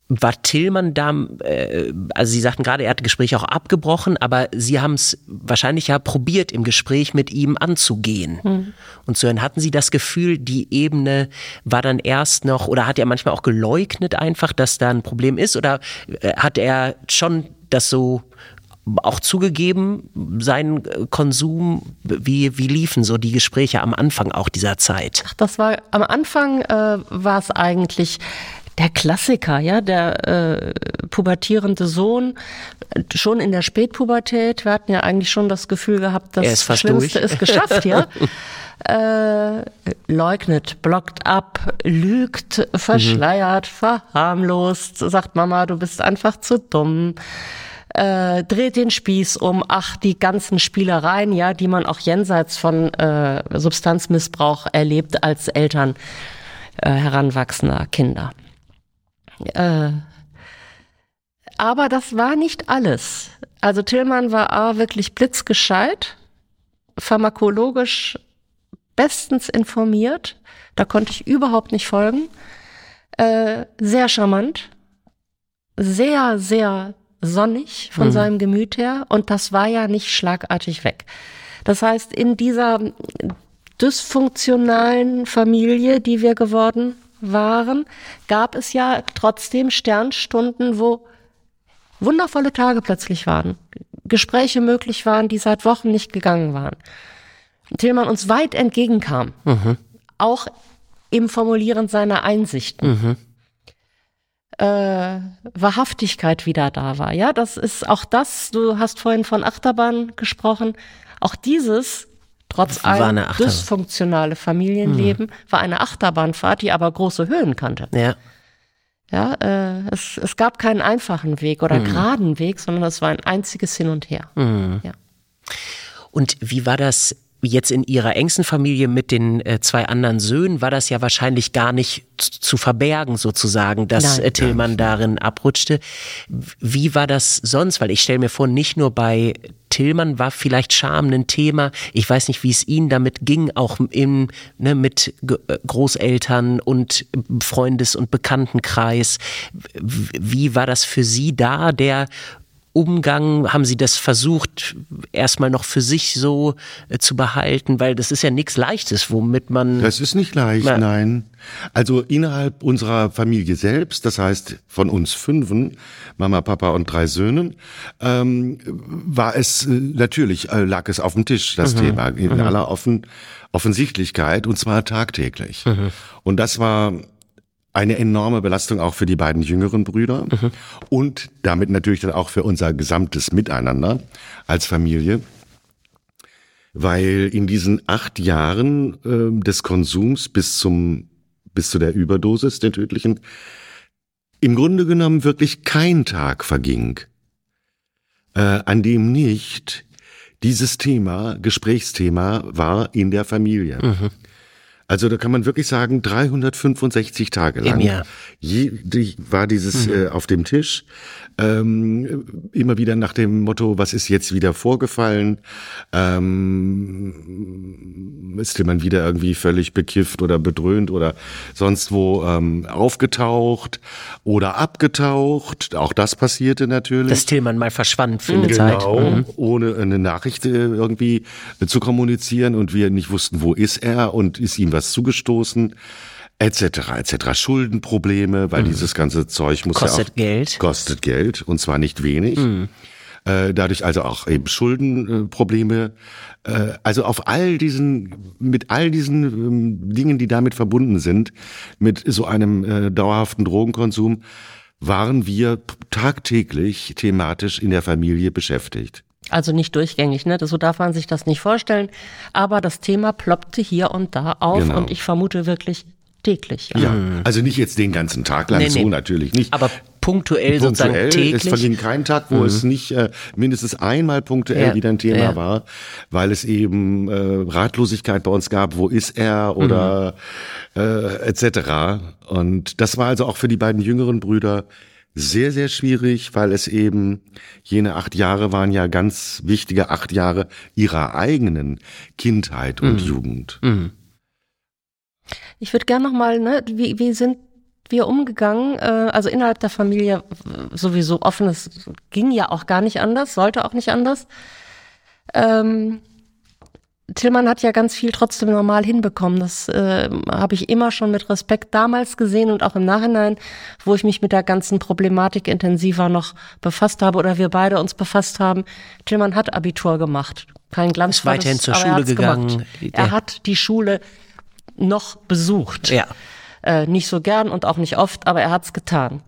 war Tillmann da, äh, also Sie sagten gerade, er hat Gespräche auch abgebrochen, aber Sie haben es wahrscheinlich ja probiert, im Gespräch mit ihm anzugehen. Mhm. Und so dann hatten Sie das Gefühl, die Ebene war dann erst noch, oder hat er manchmal auch geleugnet einfach, dass da ein Problem ist, oder äh, hat er schon das so auch zugegeben, seinen Konsum, wie, wie liefen so die Gespräche am Anfang auch dieser Zeit? Ach, das war am Anfang äh, war es eigentlich der Klassiker, ja, der äh, pubertierende Sohn, schon in der Spätpubertät. Wir hatten ja eigentlich schon das Gefühl gehabt, das Schlimmste durch. ist geschafft, ja. *laughs* äh, leugnet, blockt ab, lügt, verschleiert, mhm. verharmlost, sagt Mama, du bist einfach zu dumm. äh, dreht den Spieß um, ach, die ganzen Spielereien, ja, die man auch jenseits von äh, Substanzmissbrauch erlebt als Eltern äh, heranwachsender Kinder. Äh, aber das war nicht alles. Also Tillmann war A, wirklich blitzgescheit, pharmakologisch bestens informiert, da konnte ich überhaupt nicht folgen, äh, sehr charmant, sehr, sehr sonnig von mhm. seinem Gemüt her und das war ja nicht schlagartig weg. Das heißt, in dieser dysfunktionalen Familie, die wir geworden waren, gab es ja trotzdem Sternstunden, wo wundervolle Tage plötzlich waren, Gespräche möglich waren, die seit Wochen nicht gegangen waren. Tillmann uns weit entgegenkam, mhm. auch im Formulieren seiner Einsichten. Mhm. Äh, Wahrhaftigkeit wieder da war. Ja, das ist auch das, du hast vorhin von Achterbahn gesprochen, auch dieses trotz allem dysfunktionale Familienleben mhm. war eine Achterbahnfahrt, die aber große Höhen kannte. Ja. Ja, äh, es, es gab keinen einfachen Weg oder mhm. geraden Weg, sondern es war ein einziges Hin und Her. Mhm. Ja. Und wie war das jetzt in ihrer engsten Familie mit den äh, zwei anderen Söhnen war das ja wahrscheinlich gar nicht zu verbergen sozusagen, dass Nein. Äh, Tillmann darin abrutschte. Wie war das sonst? Weil ich stelle mir vor, nicht nur bei Tillmann war vielleicht Scham ein Thema. Ich weiß nicht, wie es Ihnen damit ging, auch im, ne, mit äh, Großeltern und Freundes- und Bekanntenkreis. Wie war das für Sie da, der Umgang? Haben Sie das versucht, erstmal noch für sich so äh, zu behalten? Weil das ist ja nichts Leichtes, womit man. Das ist nicht leicht, na, nein. Also innerhalb unserer Familie selbst, das heißt von uns Fünfen, Mama, Papa und drei Söhnen, ähm, war es äh, natürlich, äh, lag es auf dem Tisch, das mhm. Thema, in mhm. aller Offen, Offensichtlichkeit, und zwar tagtäglich. Mhm. Und das war eine enorme Belastung auch für die beiden jüngeren Brüder mhm. und damit natürlich dann auch für unser gesamtes Miteinander als Familie. Weil in diesen acht Jahren äh, des Konsums bis zum, bis zu der Überdosis, der tödlichen, im Grunde genommen wirklich kein Tag verging, äh, an dem nicht dieses Thema, Gesprächsthema war in der Familie. Mhm. Also da kann man wirklich sagen, 365 Tage lang je, die, war dieses mhm. äh, auf dem Tisch. Ähm, immer wieder nach dem Motto, was ist jetzt wieder vorgefallen? Ähm, ist man wieder irgendwie völlig bekifft oder bedröhnt oder sonst wo ähm, aufgetaucht oder abgetaucht? Auch das passierte natürlich. Das Tillmann mal verschwand für eine genau, Zeit. Mhm. ohne eine Nachricht äh, irgendwie zu kommunizieren und wir nicht wussten, wo ist er und ist ihm was zugestoßen etc. etc. Schuldenprobleme, weil mhm. dieses ganze Zeug muss kostet ja auch Geld. kostet Geld und zwar nicht wenig. Mhm. Äh, dadurch also auch eben Schuldenprobleme. Äh, also auf all diesen, mit all diesen ähm, Dingen, die damit verbunden sind, mit so einem äh, dauerhaften Drogenkonsum, waren wir tagtäglich thematisch in der Familie beschäftigt. Also nicht durchgängig, ne? So darf man sich das nicht vorstellen. Aber das Thema ploppte hier und da auf genau. und ich vermute wirklich täglich. Ja, ja also nicht jetzt den ganzen Tag lang, nee, so natürlich nicht. Aber punktuell, punktuell sozusagen täglich. Es verging kein Tag, wo mhm. es nicht äh, mindestens einmal punktuell ja. wieder ein Thema ja. war, weil es eben äh, Ratlosigkeit bei uns gab, wo ist er oder mhm. äh, etc. Und das war also auch für die beiden jüngeren Brüder sehr, sehr schwierig, weil es eben jene acht Jahre waren ja ganz wichtige acht Jahre ihrer eigenen Kindheit und mhm. Jugend. Mhm. Ich würde gerne nochmal, ne, wie, wie sind wir umgegangen? Äh, also innerhalb der Familie sowieso offen, es ging ja auch gar nicht anders, sollte auch nicht anders. Ähm, Tillmann hat ja ganz viel trotzdem normal hinbekommen. Das äh, habe ich immer schon mit Respekt damals gesehen und auch im Nachhinein, wo ich mich mit der ganzen Problematik intensiver noch befasst habe oder wir beide uns befasst haben. Tillmann hat Abitur gemacht. Kein Glanz. Ist weiterhin das, zur Schule gegangen. Gemacht. Er hat die Schule noch besucht. Ja. Äh, nicht so gern und auch nicht oft, aber er hat's getan.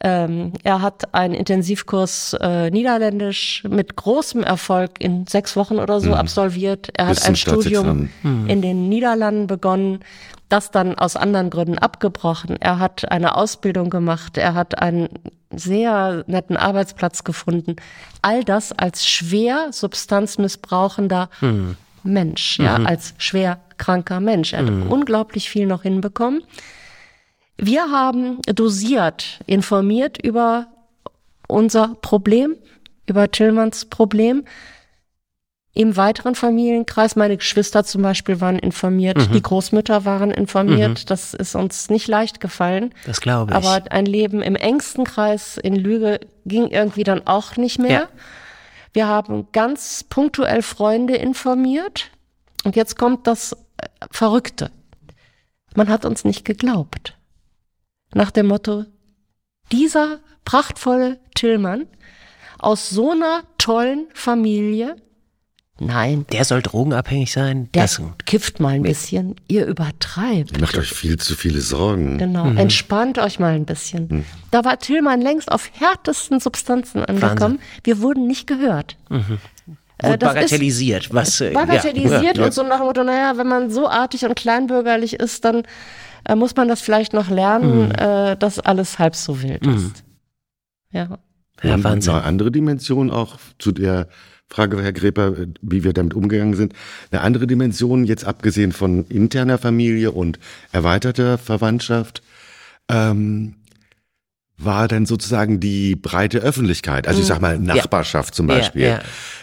Ähm, er hat einen Intensivkurs äh, Niederländisch mit großem Erfolg in sechs Wochen oder so Mhm. absolviert. Er hat ein Studium Staatsexamen. in den Niederlanden begonnen, das dann aus anderen Gründen abgebrochen. Er hat eine Ausbildung gemacht, er hat einen sehr netten Arbeitsplatz gefunden. All das als schwer substanzmissbrauchender Mensch, ja, als schwer kranker Mensch. Er hat unglaublich viel noch hinbekommen. Wir haben dosiert, informiert über unser Problem, über Tillmanns Problem. Im weiteren Familienkreis, meine Geschwister zum Beispiel waren informiert, die Großmütter waren informiert. Das ist uns nicht leicht gefallen. Das glaube ich. Aber ein Leben im engsten Kreis in Lüge ging irgendwie dann auch nicht mehr. Ja. Wir haben ganz punktuell Freunde informiert. Und jetzt kommt das äh, Verrückte. Man hat uns nicht geglaubt. Nach dem Motto, dieser prachtvolle Tillmann aus so einer tollen Familie, nein, der soll drogenabhängig sein? der Das, kifft mal ein bisschen, ihr übertreibt. Macht euch viel zu viele Sorgen. Genau, entspannt euch mal ein bisschen. Da war Tillmann längst auf härtesten Substanzen angekommen. Wir wurden nicht gehört. Äh, das ist bagatellisiert. was, äh, bagatellisiert ja, und so nach dem Motto, naja, wenn man so artig und kleinbürgerlich ist, dann äh, muss man das vielleicht noch lernen, äh, dass alles halb so wild ist. Ja. Ja, Wahnsinn. Eine andere Dimension auch zu der Frage, Herr Gräper, wie wir damit umgegangen sind. Eine andere Dimension, jetzt abgesehen von interner Familie und erweiterter Verwandtschaft, ähm, war dann sozusagen die breite Öffentlichkeit, also ich sag mal Nachbarschaft zum Ja, Beispiel. ja.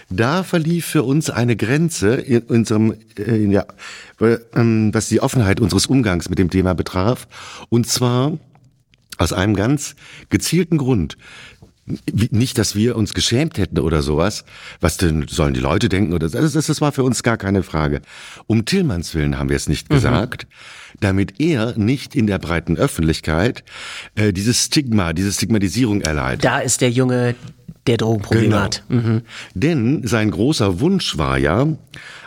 Da verlief für uns eine Grenze in unserem, äh, in der, äh, ähm, was die Offenheit unseres Umgangs mit dem Thema betraf. Und zwar aus einem ganz gezielten Grund. Nicht, dass wir uns geschämt hätten oder sowas. Was denn sollen die Leute denken oder so. das, das, das war für uns gar keine Frage. Um Tillmanns Willen haben wir es nicht gesagt, damit er nicht in der breiten Öffentlichkeit äh, dieses Stigma, diese Stigmatisierung erleidet. Da ist der Junge, der Drogenprobleme Genau. hat. Mhm. Denn sein großer Wunsch war ja,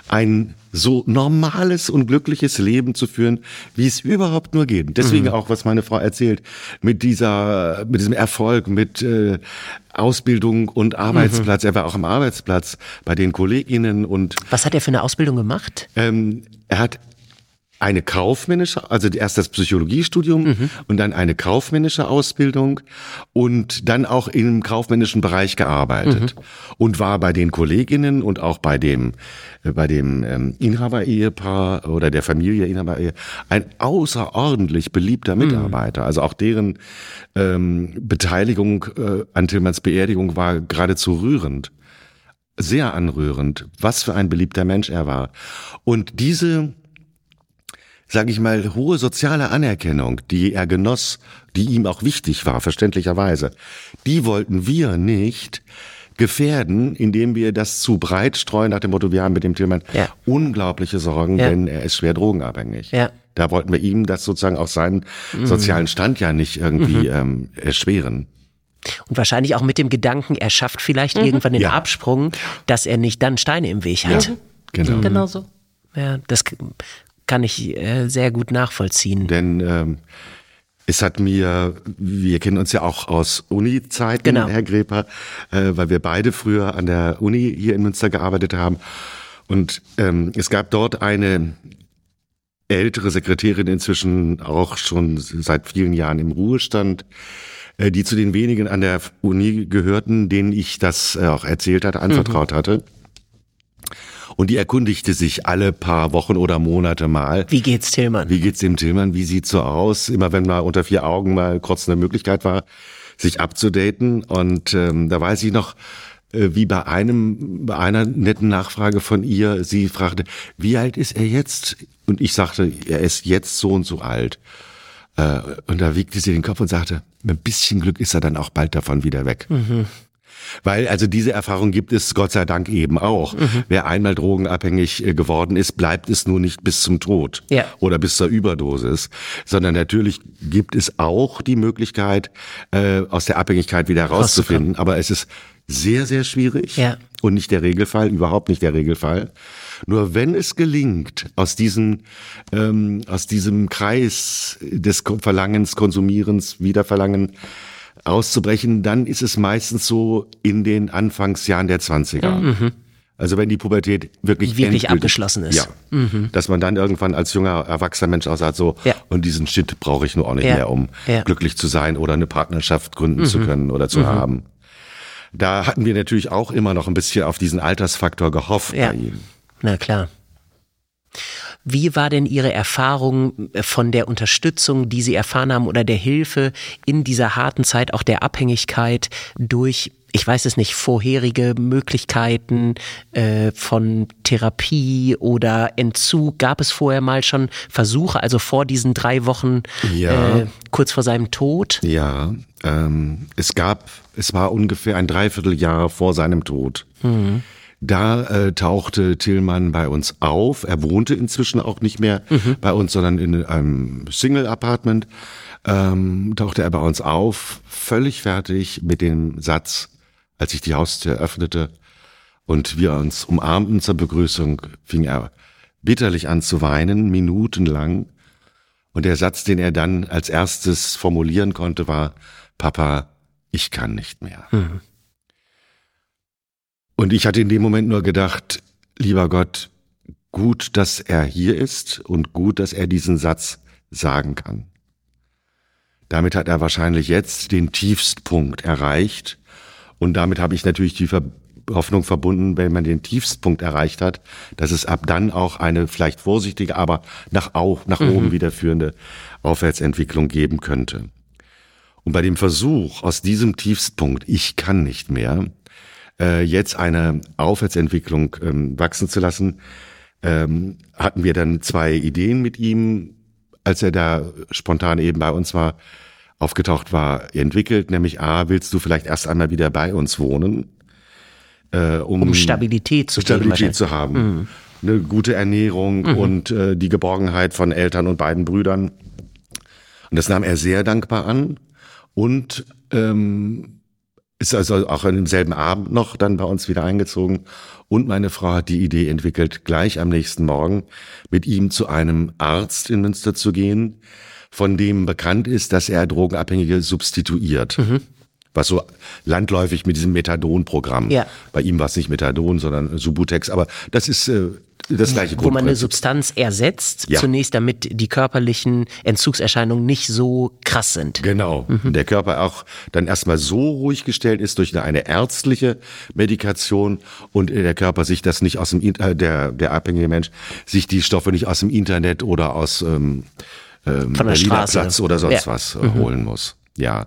ein so normales und glückliches Leben zu führen, wie es überhaupt nur geht. Deswegen auch, was meine Frau erzählt, mit dieser, mit diesem Erfolg, mit äh, Ausbildung und Arbeitsplatz. Er war auch am Arbeitsplatz bei den Kolleginnen und Was hat er für eine Ausbildung gemacht? ähm, er hat eine kaufmännische, also erst das Psychologiestudium und dann eine kaufmännische Ausbildung und dann auch im kaufmännischen Bereich gearbeitet und war bei den Kolleginnen und auch bei dem äh, bei dem ähm, Inhaber-Ehepaar oder der Familie Inhaber ein außerordentlich beliebter Mitarbeiter. Also auch deren ähm, Beteiligung äh, an Tillmanns Beerdigung war geradezu rührend sehr anrührend, was für ein beliebter Mensch er war. Und diese, sage ich mal, hohe soziale Anerkennung, die er genoss, die ihm auch wichtig war, verständlicherweise, die wollten wir nicht gefährden, indem wir das zu breit streuen nach dem Motto, wir haben mit dem Tillmann Ja. unglaubliche Sorgen, Ja. denn er ist schwer drogenabhängig. Ja. Da wollten wir ihm das sozusagen auch seinen sozialen Stand ja nicht irgendwie ähm, erschweren. Und wahrscheinlich auch mit dem Gedanken, er schafft vielleicht irgendwann den Ja. Absprung, dass er nicht dann Steine im Weg hat. Genau. Genau so. Ja, das kann ich äh, sehr gut nachvollziehen. Denn ähm, es hat mir, wir kennen uns ja auch aus Uni-Zeiten, Genau. Herr Greper, äh, weil wir beide früher an der Uni hier in Münster gearbeitet haben. Und ähm, es gab dort eine ältere Sekretärin, inzwischen auch schon seit vielen Jahren im Ruhestand, äh, die zu den wenigen an der Uni gehörten, denen ich das äh, auch erzählt hatte, anvertraut hatte. Und die erkundigte sich alle paar Wochen oder Monate mal, Wie geht's Tillmann? wie geht's dem Tillmann? Wie sieht's so aus? Immer wenn mal unter vier Augen mal kurz eine Möglichkeit war, sich abzudaten. Und ähm, da weiß ich noch, äh, wie bei einem, bei einer netten Nachfrage von ihr, sie fragte, wie alt ist er jetzt? Und ich sagte, er ist jetzt so und so alt. Äh, und da wiegte sie den Kopf und sagte, mit ein bisschen Glück ist er dann auch bald davon wieder weg. Weil also diese Erfahrung gibt es Gott sei Dank eben auch. Wer einmal drogenabhängig äh, geworden ist, bleibt es nur nicht bis zum Tod Ja. oder bis zur Überdosis, sondern natürlich gibt es auch die Möglichkeit, äh, aus der Abhängigkeit wieder herauszufinden. Aber es ist sehr, sehr schwierig Ja. und nicht der Regelfall, überhaupt nicht der Regelfall. Nur wenn es gelingt, aus diesen, ähm, aus diesem Kreis des Verlangens, Konsumierens, Wiederverlangen auszubrechen, dann ist es meistens so in den Anfangsjahren der 20er. Also wenn die Pubertät wirklich, Wirklich abgeschlossen ist. Ja. Dass man dann irgendwann als junger, erwachsener Mensch auch sagt, so, Ja. und diesen Shit brauche ich nur auch nicht Ja. mehr, um Ja. Mhm. glücklich zu sein oder eine Partnerschaft gründen zu können oder zu haben. Da hatten wir natürlich auch immer noch ein bisschen auf diesen Altersfaktor gehofft bei ihm. Na klar. Wie war denn Ihre Erfahrung von der Unterstützung, die Sie erfahren haben oder der Hilfe in dieser harten Zeit, auch der Abhängigkeit durch, ich weiß es nicht, vorherige Möglichkeiten äh, von Therapie oder Entzug? Gab es vorher mal schon Versuche, also vor diesen drei Wochen Ja. äh, kurz vor seinem Tod? Ja, ähm, es gab, es war ungefähr ein Dreivierteljahr vor seinem Tod. Da äh, tauchte Tillmann bei uns auf. Er wohnte inzwischen auch nicht mehr bei uns, sondern in einem Single-Apartment. Ähm, tauchte er bei uns auf, völlig fertig mit dem Satz, als ich die Haustür öffnete und wir uns umarmten zur Begrüßung, fing er bitterlich an zu weinen, minutenlang. Und der Satz, den er dann als erstes formulieren konnte, war, Papa, ich kann nicht mehr. Und ich hatte in dem Moment nur gedacht, lieber Gott, gut, dass er hier ist und gut, dass er diesen Satz sagen kann. Damit hat er wahrscheinlich jetzt den Tiefstpunkt erreicht. Und damit habe ich natürlich die Hoffnung verbunden, wenn man den Tiefstpunkt erreicht hat, dass es ab dann auch eine vielleicht vorsichtige, aber nach, auch, nach oben wieder führende Aufwärtsentwicklung geben könnte. Und bei dem Versuch aus diesem Tiefstpunkt, ich kann nicht mehr, äh, jetzt eine Aufwärtsentwicklung ähm, wachsen zu lassen, ähm, hatten wir dann zwei Ideen mit ihm, als er da spontan eben bei uns war, aufgetaucht war, entwickelt, nämlich A, willst du vielleicht erst einmal wieder bei uns wohnen, äh, um, Um Stabilität zu Stabilität zu haben, eine gute Ernährung und äh, die Geborgenheit von Eltern und beiden Brüdern. Und das nahm er sehr dankbar an. Und ähm, ist also auch an demselben Abend noch dann bei uns wieder eingezogen. Und meine Frau hat die Idee entwickelt, gleich am nächsten Morgen mit ihm zu einem Arzt in Münster zu gehen, von dem bekannt ist, dass er Drogenabhängige substituiert. Was so landläufig mit diesem Methadon-Programm. Ja. Bei ihm war es nicht Methadon, sondern Subutex, aber das ist äh, das gleiche Wo man eine Grundprinzip. Substanz ersetzt, Ja. zunächst damit die körperlichen Entzugserscheinungen nicht so krass sind. Genau. Und der Körper auch dann erstmal so ruhig gestellt ist durch eine, eine ärztliche Medikation und der Körper sich das nicht aus dem, äh, der, der abhängige Mensch, sich die Stoffe nicht aus dem Internet oder aus ähm, ähm, Berliner Straße. Platz oder sonst Ja. was äh, holen muss. Ja.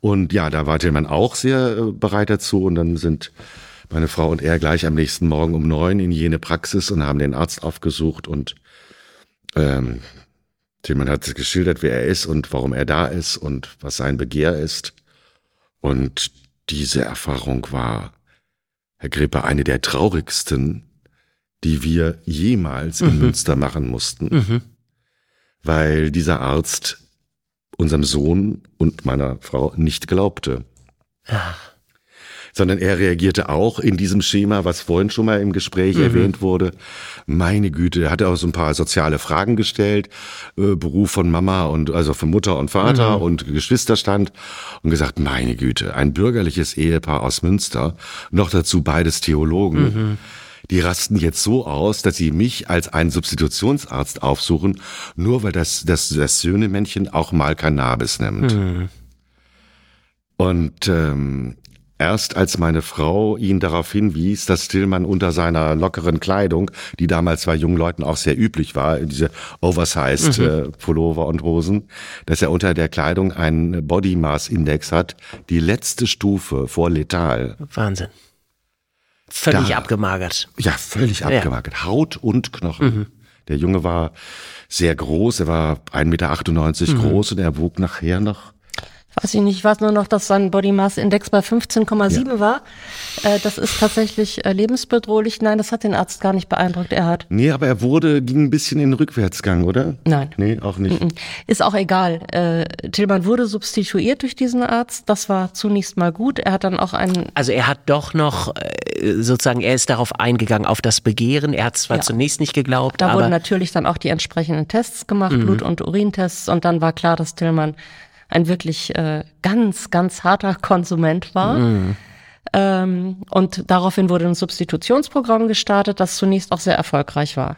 Und ja, da war Tillmann auch sehr äh, bereit dazu und dann sind meine Frau und er gleich am nächsten Morgen um neun in jene Praxis und haben den Arzt aufgesucht und ähm, Tillmann hat geschildert, wer er ist und warum er da ist und was sein Begehr ist. Und diese Erfahrung war, Herr Grippe, eine der traurigsten, die wir jemals in Münster machen mussten, weil dieser Arzt unserem Sohn und meiner Frau nicht glaubte. Sondern er reagierte auch in diesem Schema, was vorhin schon mal im Gespräch erwähnt wurde. Meine Güte, er hatte auch so ein paar soziale Fragen gestellt, äh, Beruf von Mama und also von Mutter und Vater und Geschwisterstand und gesagt, meine Güte, ein bürgerliches Ehepaar aus Münster, noch dazu beides Theologen. Die rasten jetzt so aus, dass sie mich als einen Substitutionsarzt aufsuchen, nur weil das, das, das Söhnemännchen auch mal Cannabis nimmt. Und ähm, erst als meine Frau ihn darauf hinwies, dass Tillmann unter seiner lockeren Kleidung, die damals bei jungen Leuten auch sehr üblich war, diese oversized äh, Pullover und Hosen, dass er unter der Kleidung einen Body Mass Index hat, die letzte Stufe vor letal. Wahnsinn. Völlig Da- abgemagert. Ja, völlig abgemagert. Haut und Knochen. Der Junge war sehr groß, er war 1,98 Meter groß und er wog nachher noch Weiß ich nicht, ich weiß nur noch, dass sein Body Mass Index bei 15,7 war. Äh, das ist tatsächlich äh, lebensbedrohlich. Nein, das hat den Arzt gar nicht beeindruckt. Er hat. Nee, aber er wurde, ging ein bisschen in den Rückwärtsgang, oder? Nein. Nee, auch nicht. Ist auch egal. Äh, Tillmann wurde substituiert durch diesen Arzt. Das war zunächst mal gut. Er hat dann auch einen Also er hat doch noch äh, sozusagen, er ist darauf eingegangen, auf das Begehren. Er hat zwar Ja. zunächst nicht geglaubt, Da aber wurden natürlich dann auch die entsprechenden Tests gemacht, Blut- und Urintests, und dann war klar, dass Tillmann ein wirklich äh, ganz, ganz harter *laughs* Konsument war. Mhm. Ähm, und daraufhin wurde ein Substitutionsprogramm gestartet, das zunächst auch sehr erfolgreich war.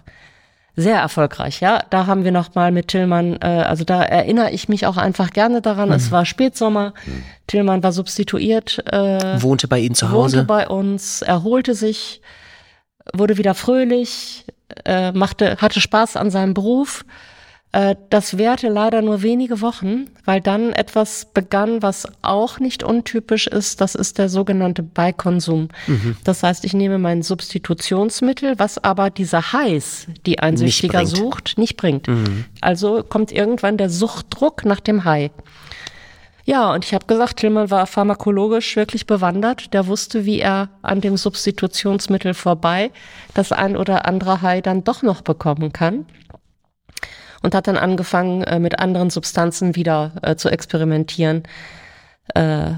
Sehr erfolgreich, ja. Da haben wir noch mal mit Tillmann, äh, also da erinnere ich mich auch einfach gerne daran. Mhm. Es war Spätsommer. Mhm. Tillmann war substituiert. Äh, wohnte bei Ihnen zu Hause. Wohnte bei uns, erholte sich, wurde wieder fröhlich, äh, machte, hatte Spaß an seinem Beruf das währte leider nur wenige Wochen, weil dann etwas begann, was auch nicht untypisch ist. Das ist der sogenannte Beikonsum. Mhm. Das heißt, ich nehme mein Substitutionsmittel, was aber diese Heiß, die ein Süchtiger nicht sucht, nicht bringt. Mhm. Also kommt irgendwann der Suchtdruck nach dem High. Ja, und ich habe gesagt, Tillmann war pharmakologisch wirklich bewandert. Der wusste, wie er an dem Substitutionsmittel vorbei das ein oder andere High dann doch noch bekommen kann und hat dann angefangen, äh, mit anderen Substanzen wieder äh, zu experimentieren äh,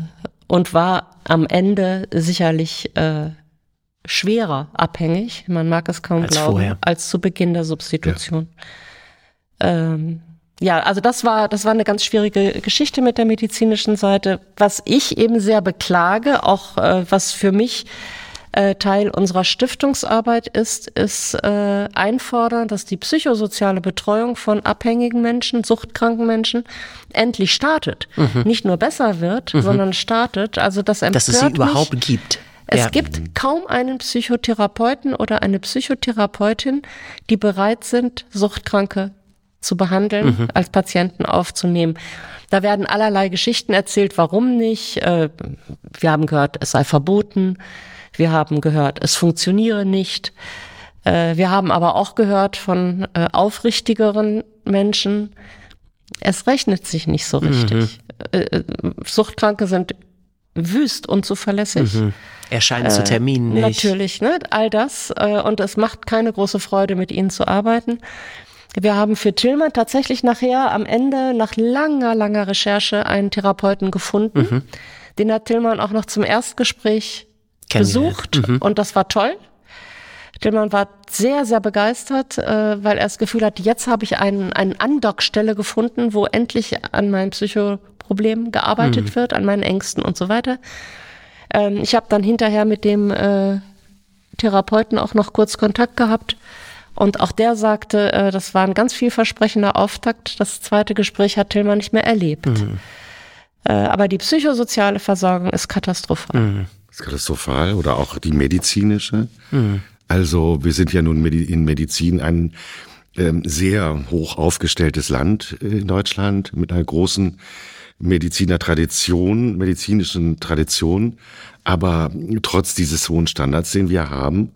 und war am Ende sicherlich äh, schwerer abhängig, man mag es kaum als glauben, vorher. als zu Beginn der Substitution. Ja. Ähm, ja, also das war, das war eine ganz schwierige Geschichte mit der medizinischen Seite. Was ich eben sehr beklage, auch äh, was für mich äh, Teil unserer Stiftungsarbeit ist, ist äh, einfordern, dass die psychosoziale Betreuung von abhängigen Menschen, suchtkranken Menschen endlich startet. Mhm. Nicht nur besser wird, mhm. sondern startet. Also das empört Dass es sie überhaupt mich. gibt. Es ja. gibt kaum einen Psychotherapeuten oder eine Psychotherapeutin, die bereit sind, Suchtkranke zu behandeln, mhm. als Patienten aufzunehmen. Da werden allerlei Geschichten erzählt, warum nicht. Äh, wir haben gehört, es sei verboten. Wir haben gehört, es funktioniere nicht. Äh, wir haben aber auch gehört von äh, aufrichtigeren Menschen, es rechnet sich nicht so richtig. Mhm. Äh, Suchtkranke sind wüst und zuverlässig. Mhm. Erscheinen zu Terminen nicht. Natürlich, ne? all das. und es macht keine große Freude, mit ihnen zu arbeiten. Wir haben für Tillmann tatsächlich nachher am Ende, nach langer, langer Recherche, einen Therapeuten gefunden. Mhm. Den hat Tillmann auch noch zum Erstgespräch besucht mhm. und das war toll. Tillmann war sehr, sehr begeistert, äh, weil er das Gefühl hat, jetzt habe ich einen, einen Andockstelle gefunden, wo endlich an meinem Psychoproblem gearbeitet mhm. wird, an meinen Ängsten und so weiter. Ähm, ich habe dann hinterher mit dem äh, Therapeuten auch noch kurz Kontakt gehabt. Und auch der sagte, äh, das war ein ganz vielversprechender Auftakt. Das zweite Gespräch hat Tillmann nicht mehr erlebt. Mhm. Äh, aber die psychosoziale Versorgung ist katastrophal. Mhm ist katastrophal oder auch die medizinische. Mhm. Also wir sind ja nun in Medizin ein ähm, sehr hoch aufgestelltes Land in Deutschland mit einer großen Medizinertradition, medizinischen Tradition. Aber trotz dieses hohen Standards, den wir haben,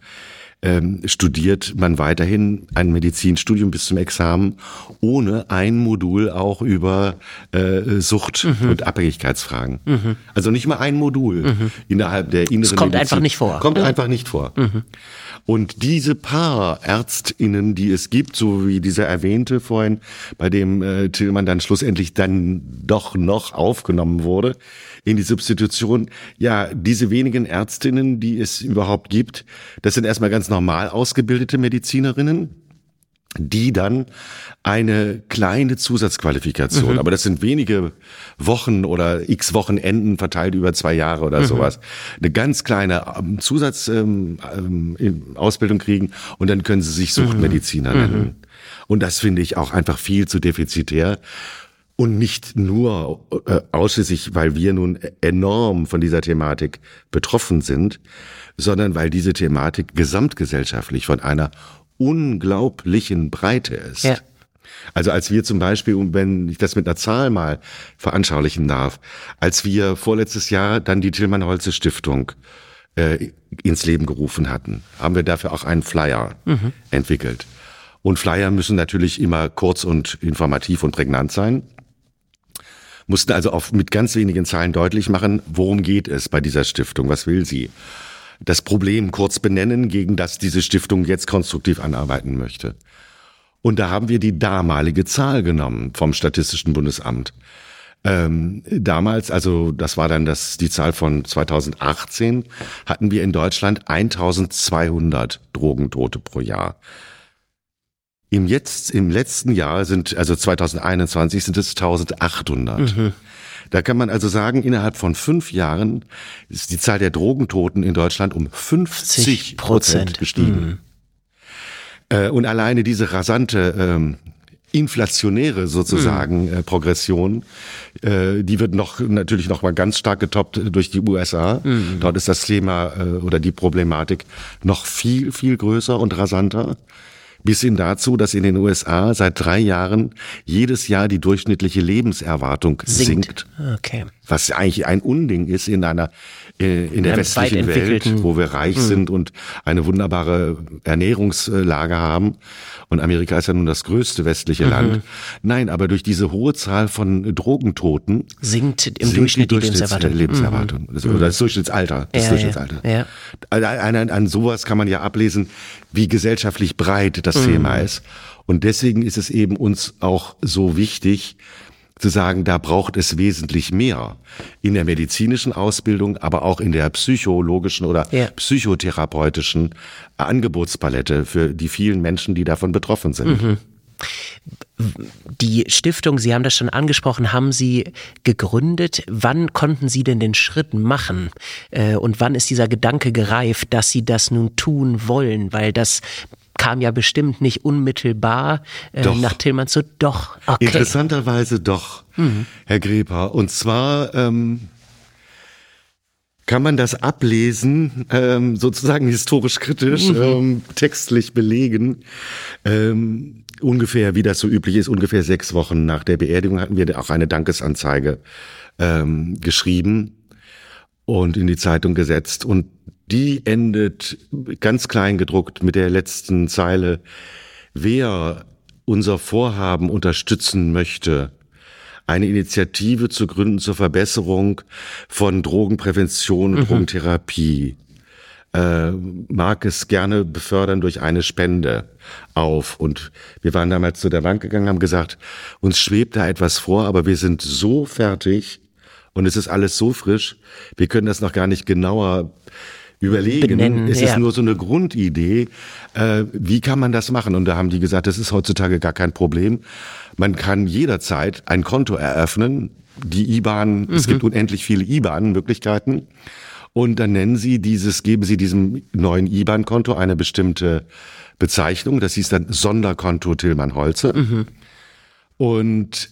ähm, studiert man weiterhin ein Medizinstudium bis zum Examen, ohne ein Modul auch über äh, Sucht mhm. und Abhängigkeitsfragen. Mhm. Also nicht mal ein Modul mhm. innerhalb der inneren das kommt Medizin. einfach nicht vor. Kommt einfach nicht vor. Mhm. Und diese paar ÄrztInnen, die es gibt, so wie dieser erwähnte vorhin, bei dem äh, Tillmann dann schlussendlich dann doch noch aufgenommen wurde in die Substitution, ja, diese wenigen Ärztinnen, die es überhaupt gibt, das sind erstmal ganz normal ausgebildete Medizinerinnen, die dann eine kleine Zusatzqualifikation, mhm. aber das sind wenige Wochen oder x Wochenenden verteilt über zwei Jahre oder mhm. sowas, eine ganz kleine ähm, Zusatzausbildung ähm, kriegen und dann können sie sich Suchtmediziner mhm. nennen. Mhm. Und das finde ich auch einfach viel zu defizitär. Und nicht nur äh, ausschließlich, weil wir nun enorm von dieser Thematik betroffen sind, sondern weil diese Thematik gesamtgesellschaftlich von einer unglaublichen Breite ist. Ja. Also als wir zum Beispiel, wenn ich das mit einer Zahl mal veranschaulichen darf, als wir vorletztes Jahr dann die Tillmann-Holze Stiftung äh, ins Leben gerufen hatten, haben wir dafür auch einen Flyer mhm. entwickelt. Und Flyer müssen natürlich immer kurz und informativ und prägnant sein. Mussten also auch mit ganz wenigen Zahlen deutlich machen, worum geht es bei dieser Stiftung, was will sie das Problem kurz benennen, gegen das diese Stiftung jetzt konstruktiv anarbeiten möchte. Und da haben wir die damalige Zahl genommen vom Statistischen Bundesamt. Ähm, damals, also das war dann das, die Zahl von 2018, hatten wir in Deutschland 1200 Drogentote pro Jahr. Im jetzt, im letzten Jahr sind, also 2021 sind es 1800. Mhm. Da kann man also sagen, innerhalb von fünf Jahren ist die Zahl der Drogentoten in Deutschland um 50 Prozent gestiegen. Mhm. Äh, und alleine diese rasante ähm, inflationäre sozusagen mhm. äh, Progression, äh, die wird noch natürlich noch mal ganz stark getoppt durch die USA. Mhm. Dort ist das Thema äh, oder die Problematik noch viel viel größer und rasanter bis hin dazu, dass in den USA seit drei Jahren jedes Jahr die durchschnittliche Lebenserwartung sinkt. sinkt. Okay. Was eigentlich ein Unding ist in einer äh, in der westlichen Welt, wo wir reich mhm. sind und eine wunderbare Ernährungslage haben. Und Amerika ist ja nun das größte westliche mhm. Land. Nein, aber durch diese hohe Zahl von Drogentoten sinkt im sinkt Durchschnitt die, Lebenserwartung. Lebenserwartung. Mhm. Oder das Durchschnittsalter. Das ja, Durchschnittsalter. Ja. An, an, an sowas kann man ja ablesen, wie gesellschaftlich breit das mhm. Thema ist. Und deswegen ist es eben uns auch so wichtig, zu sagen, da braucht es wesentlich mehr in der medizinischen Ausbildung, aber auch in der psychologischen oder ja. psychotherapeutischen Angebotspalette für die vielen Menschen, die davon betroffen sind. Mhm. Die Stiftung, Sie haben das schon angesprochen, haben Sie gegründet. Wann konnten Sie denn den Schritt machen? Äh, und wann ist dieser Gedanke gereift, dass Sie das nun tun wollen? Weil das kam ja bestimmt nicht unmittelbar äh, nach Tillmanns so. Doch, okay. Interessanterweise doch, mhm. Herr Greper. Und zwar ähm, kann man das ablesen, ähm, sozusagen historisch kritisch, mhm. ähm, textlich belegen. Ähm, ungefähr, wie das so üblich ist, ungefähr sechs Wochen nach der Beerdigung hatten wir auch eine Dankesanzeige ähm, geschrieben und in die Zeitung gesetzt. Und die endet ganz klein gedruckt mit der letzten Zeile. Wer unser Vorhaben unterstützen möchte, eine Initiative zu gründen zur Verbesserung von Drogenprävention und mhm. Drogentherapie, äh, mag es gerne befördern durch eine Spende auf. Und wir waren damals zu der Bank gegangen, haben gesagt, uns schwebt da etwas vor, aber wir sind so fertig und es ist alles so frisch, wir können das noch gar nicht genauer überlegen. Benennen, es ist nur so eine Grundidee. Äh, wie kann man das machen? Und da haben die gesagt, das ist heutzutage gar kein Problem. Man kann jederzeit ein Konto eröffnen. Die IBAN, mhm. es gibt unendlich viele IBAN-Möglichkeiten. Und dann nennen Sie dieses, geben Sie diesem neuen IBAN-Konto eine bestimmte Bezeichnung. Das hieß dann Sonderkonto Tillmann Holze. Mhm. Und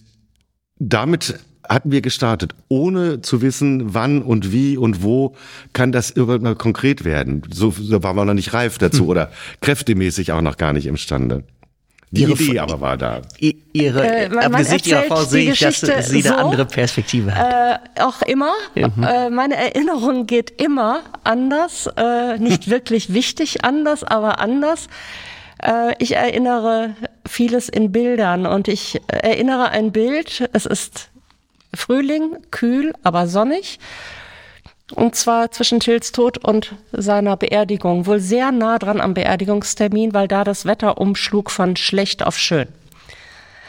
damit hatten wir gestartet, ohne zu wissen, wann und wie und wo kann das irgendwann mal konkret werden. So, so waren wir noch nicht reif dazu hm. oder kräftemäßig auch noch gar nicht imstande. Die ihre, Idee aber war da. Ihre, äh, man, Gesicht Ihrer Frau sehe ich, dass Sie eine andere Perspektive hat. Äh, auch immer. Mhm. Äh, meine Erinnerung geht immer anders. Äh, nicht *laughs* wirklich wichtig anders, aber anders. Äh, ich erinnere vieles in Bildern und ich erinnere ein Bild. Es ist Frühling, kühl, aber sonnig. Und zwar zwischen Tills Tod und seiner Beerdigung. Wohl sehr nah dran am Beerdigungstermin, weil da das Wetter umschlug von schlecht auf schön.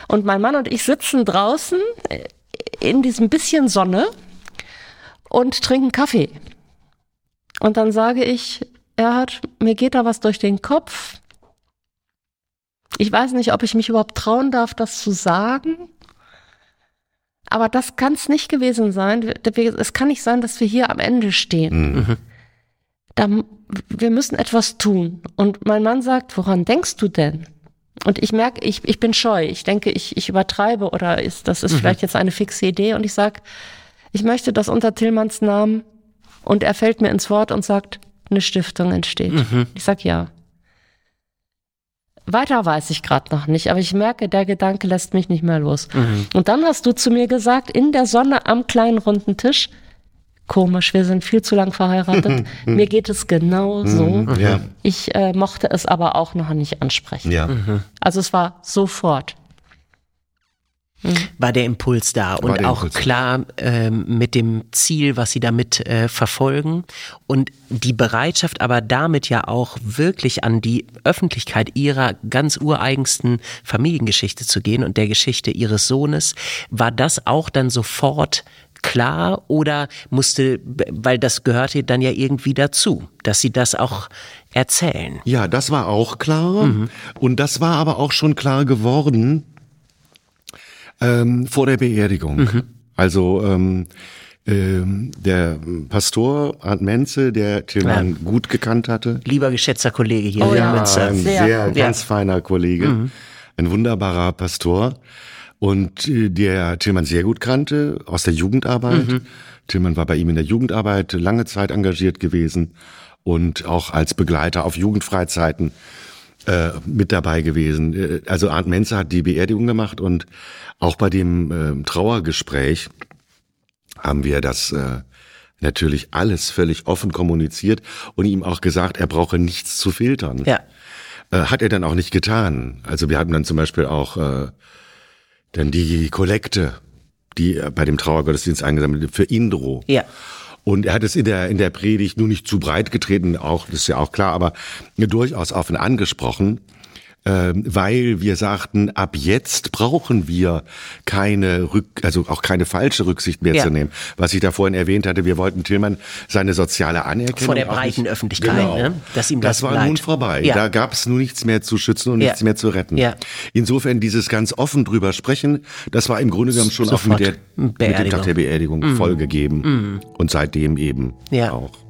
Und mein Mann und ich sitzen draußen äh, in diesem bisschen Sonne und trinken Kaffee. Und dann sage ich, Erhard, mir geht da was durch den Kopf. Ich weiß nicht, ob ich mich überhaupt trauen darf, das zu sagen. Aber das kann es nicht gewesen sein. Es kann nicht sein, dass wir hier am Ende stehen. Mhm. Da, wir müssen etwas tun. Und mein Mann sagt, woran denkst du denn? Und ich merke, ich, ich bin scheu. Ich denke, ich, ich übertreibe oder ist, das ist mhm. vielleicht jetzt eine fixe Idee. Und ich sage, ich möchte, dass unter Tillmanns Namen und er fällt mir ins Wort und sagt, eine Stiftung entsteht. Mhm. Ich sag ja. Weiter weiß ich gerade noch nicht, aber ich merke, der Gedanke lässt mich nicht mehr los. Mhm. Und dann hast du zu mir gesagt, in der Sonne am kleinen runden Tisch, komisch, wir sind viel zu lang verheiratet. *laughs* mir geht es genau so. Mhm. Ja. Ich äh, mochte es aber auch noch nicht ansprechen. Ja. Mhm. Also es war sofort. War der Impuls da war und auch Impuls. klar ähm, mit dem Ziel, was sie damit äh, verfolgen und die Bereitschaft aber damit ja auch wirklich an die Öffentlichkeit ihrer ganz ureigensten Familiengeschichte zu gehen und der Geschichte ihres Sohnes, war das auch dann sofort klar oder musste, weil das gehörte dann ja irgendwie dazu, dass Sie das auch erzählen? Ja, das war auch klar. Mhm. Und das war aber auch schon klar geworden ähm, vor der Beerdigung. Mhm. Also ähm, ähm, der Pastor Arndt Menze, der Tillmann ja. gut gekannt hatte. Lieber geschätzter Kollege hier oh, ja, Münster. Ein sehr, sehr ganz feiner Kollege. Mhm. Ein wunderbarer Pastor. Und äh, der Tillmann sehr gut kannte aus der Jugendarbeit. Mhm. Tillmann war bei ihm in der Jugendarbeit lange Zeit engagiert gewesen und auch als Begleiter auf Jugendfreizeiten äh, mit dabei gewesen. Äh, also Arndt Menze hat die Beerdigung gemacht und auch bei dem äh, Trauergespräch haben wir das äh, natürlich alles völlig offen kommuniziert und ihm auch gesagt, er brauche nichts zu filtern. Ja. Äh, hat er dann auch nicht getan. Also wir hatten dann zum Beispiel auch äh, dann die Kollekte, die bei dem Trauergottesdienst eingesammelt für Indro. Ja. Und er hat es in der, in der Predigt nur nicht zu breit getreten, auch, das ist ja auch klar, aber durchaus offen angesprochen weil wir sagten, ab jetzt brauchen wir keine Rück, also auch keine falsche Rücksicht mehr ja. zu nehmen. Was ich da vorhin erwähnt hatte, wir wollten Tillmann seine soziale Anerkennung. Vor der breiten nicht, Öffentlichkeit, genau, ne? dass ihm das, das war bleibt. nun vorbei. Ja. Da gab es nun nichts mehr zu schützen und ja. nichts mehr zu retten. Ja. Insofern dieses ganz offen drüber sprechen, das war im Grunde genommen schon Sofort. auch mit, der, mit dem Tag der Beerdigung mhm. vollgegeben. Mhm. Und seitdem eben ja. auch.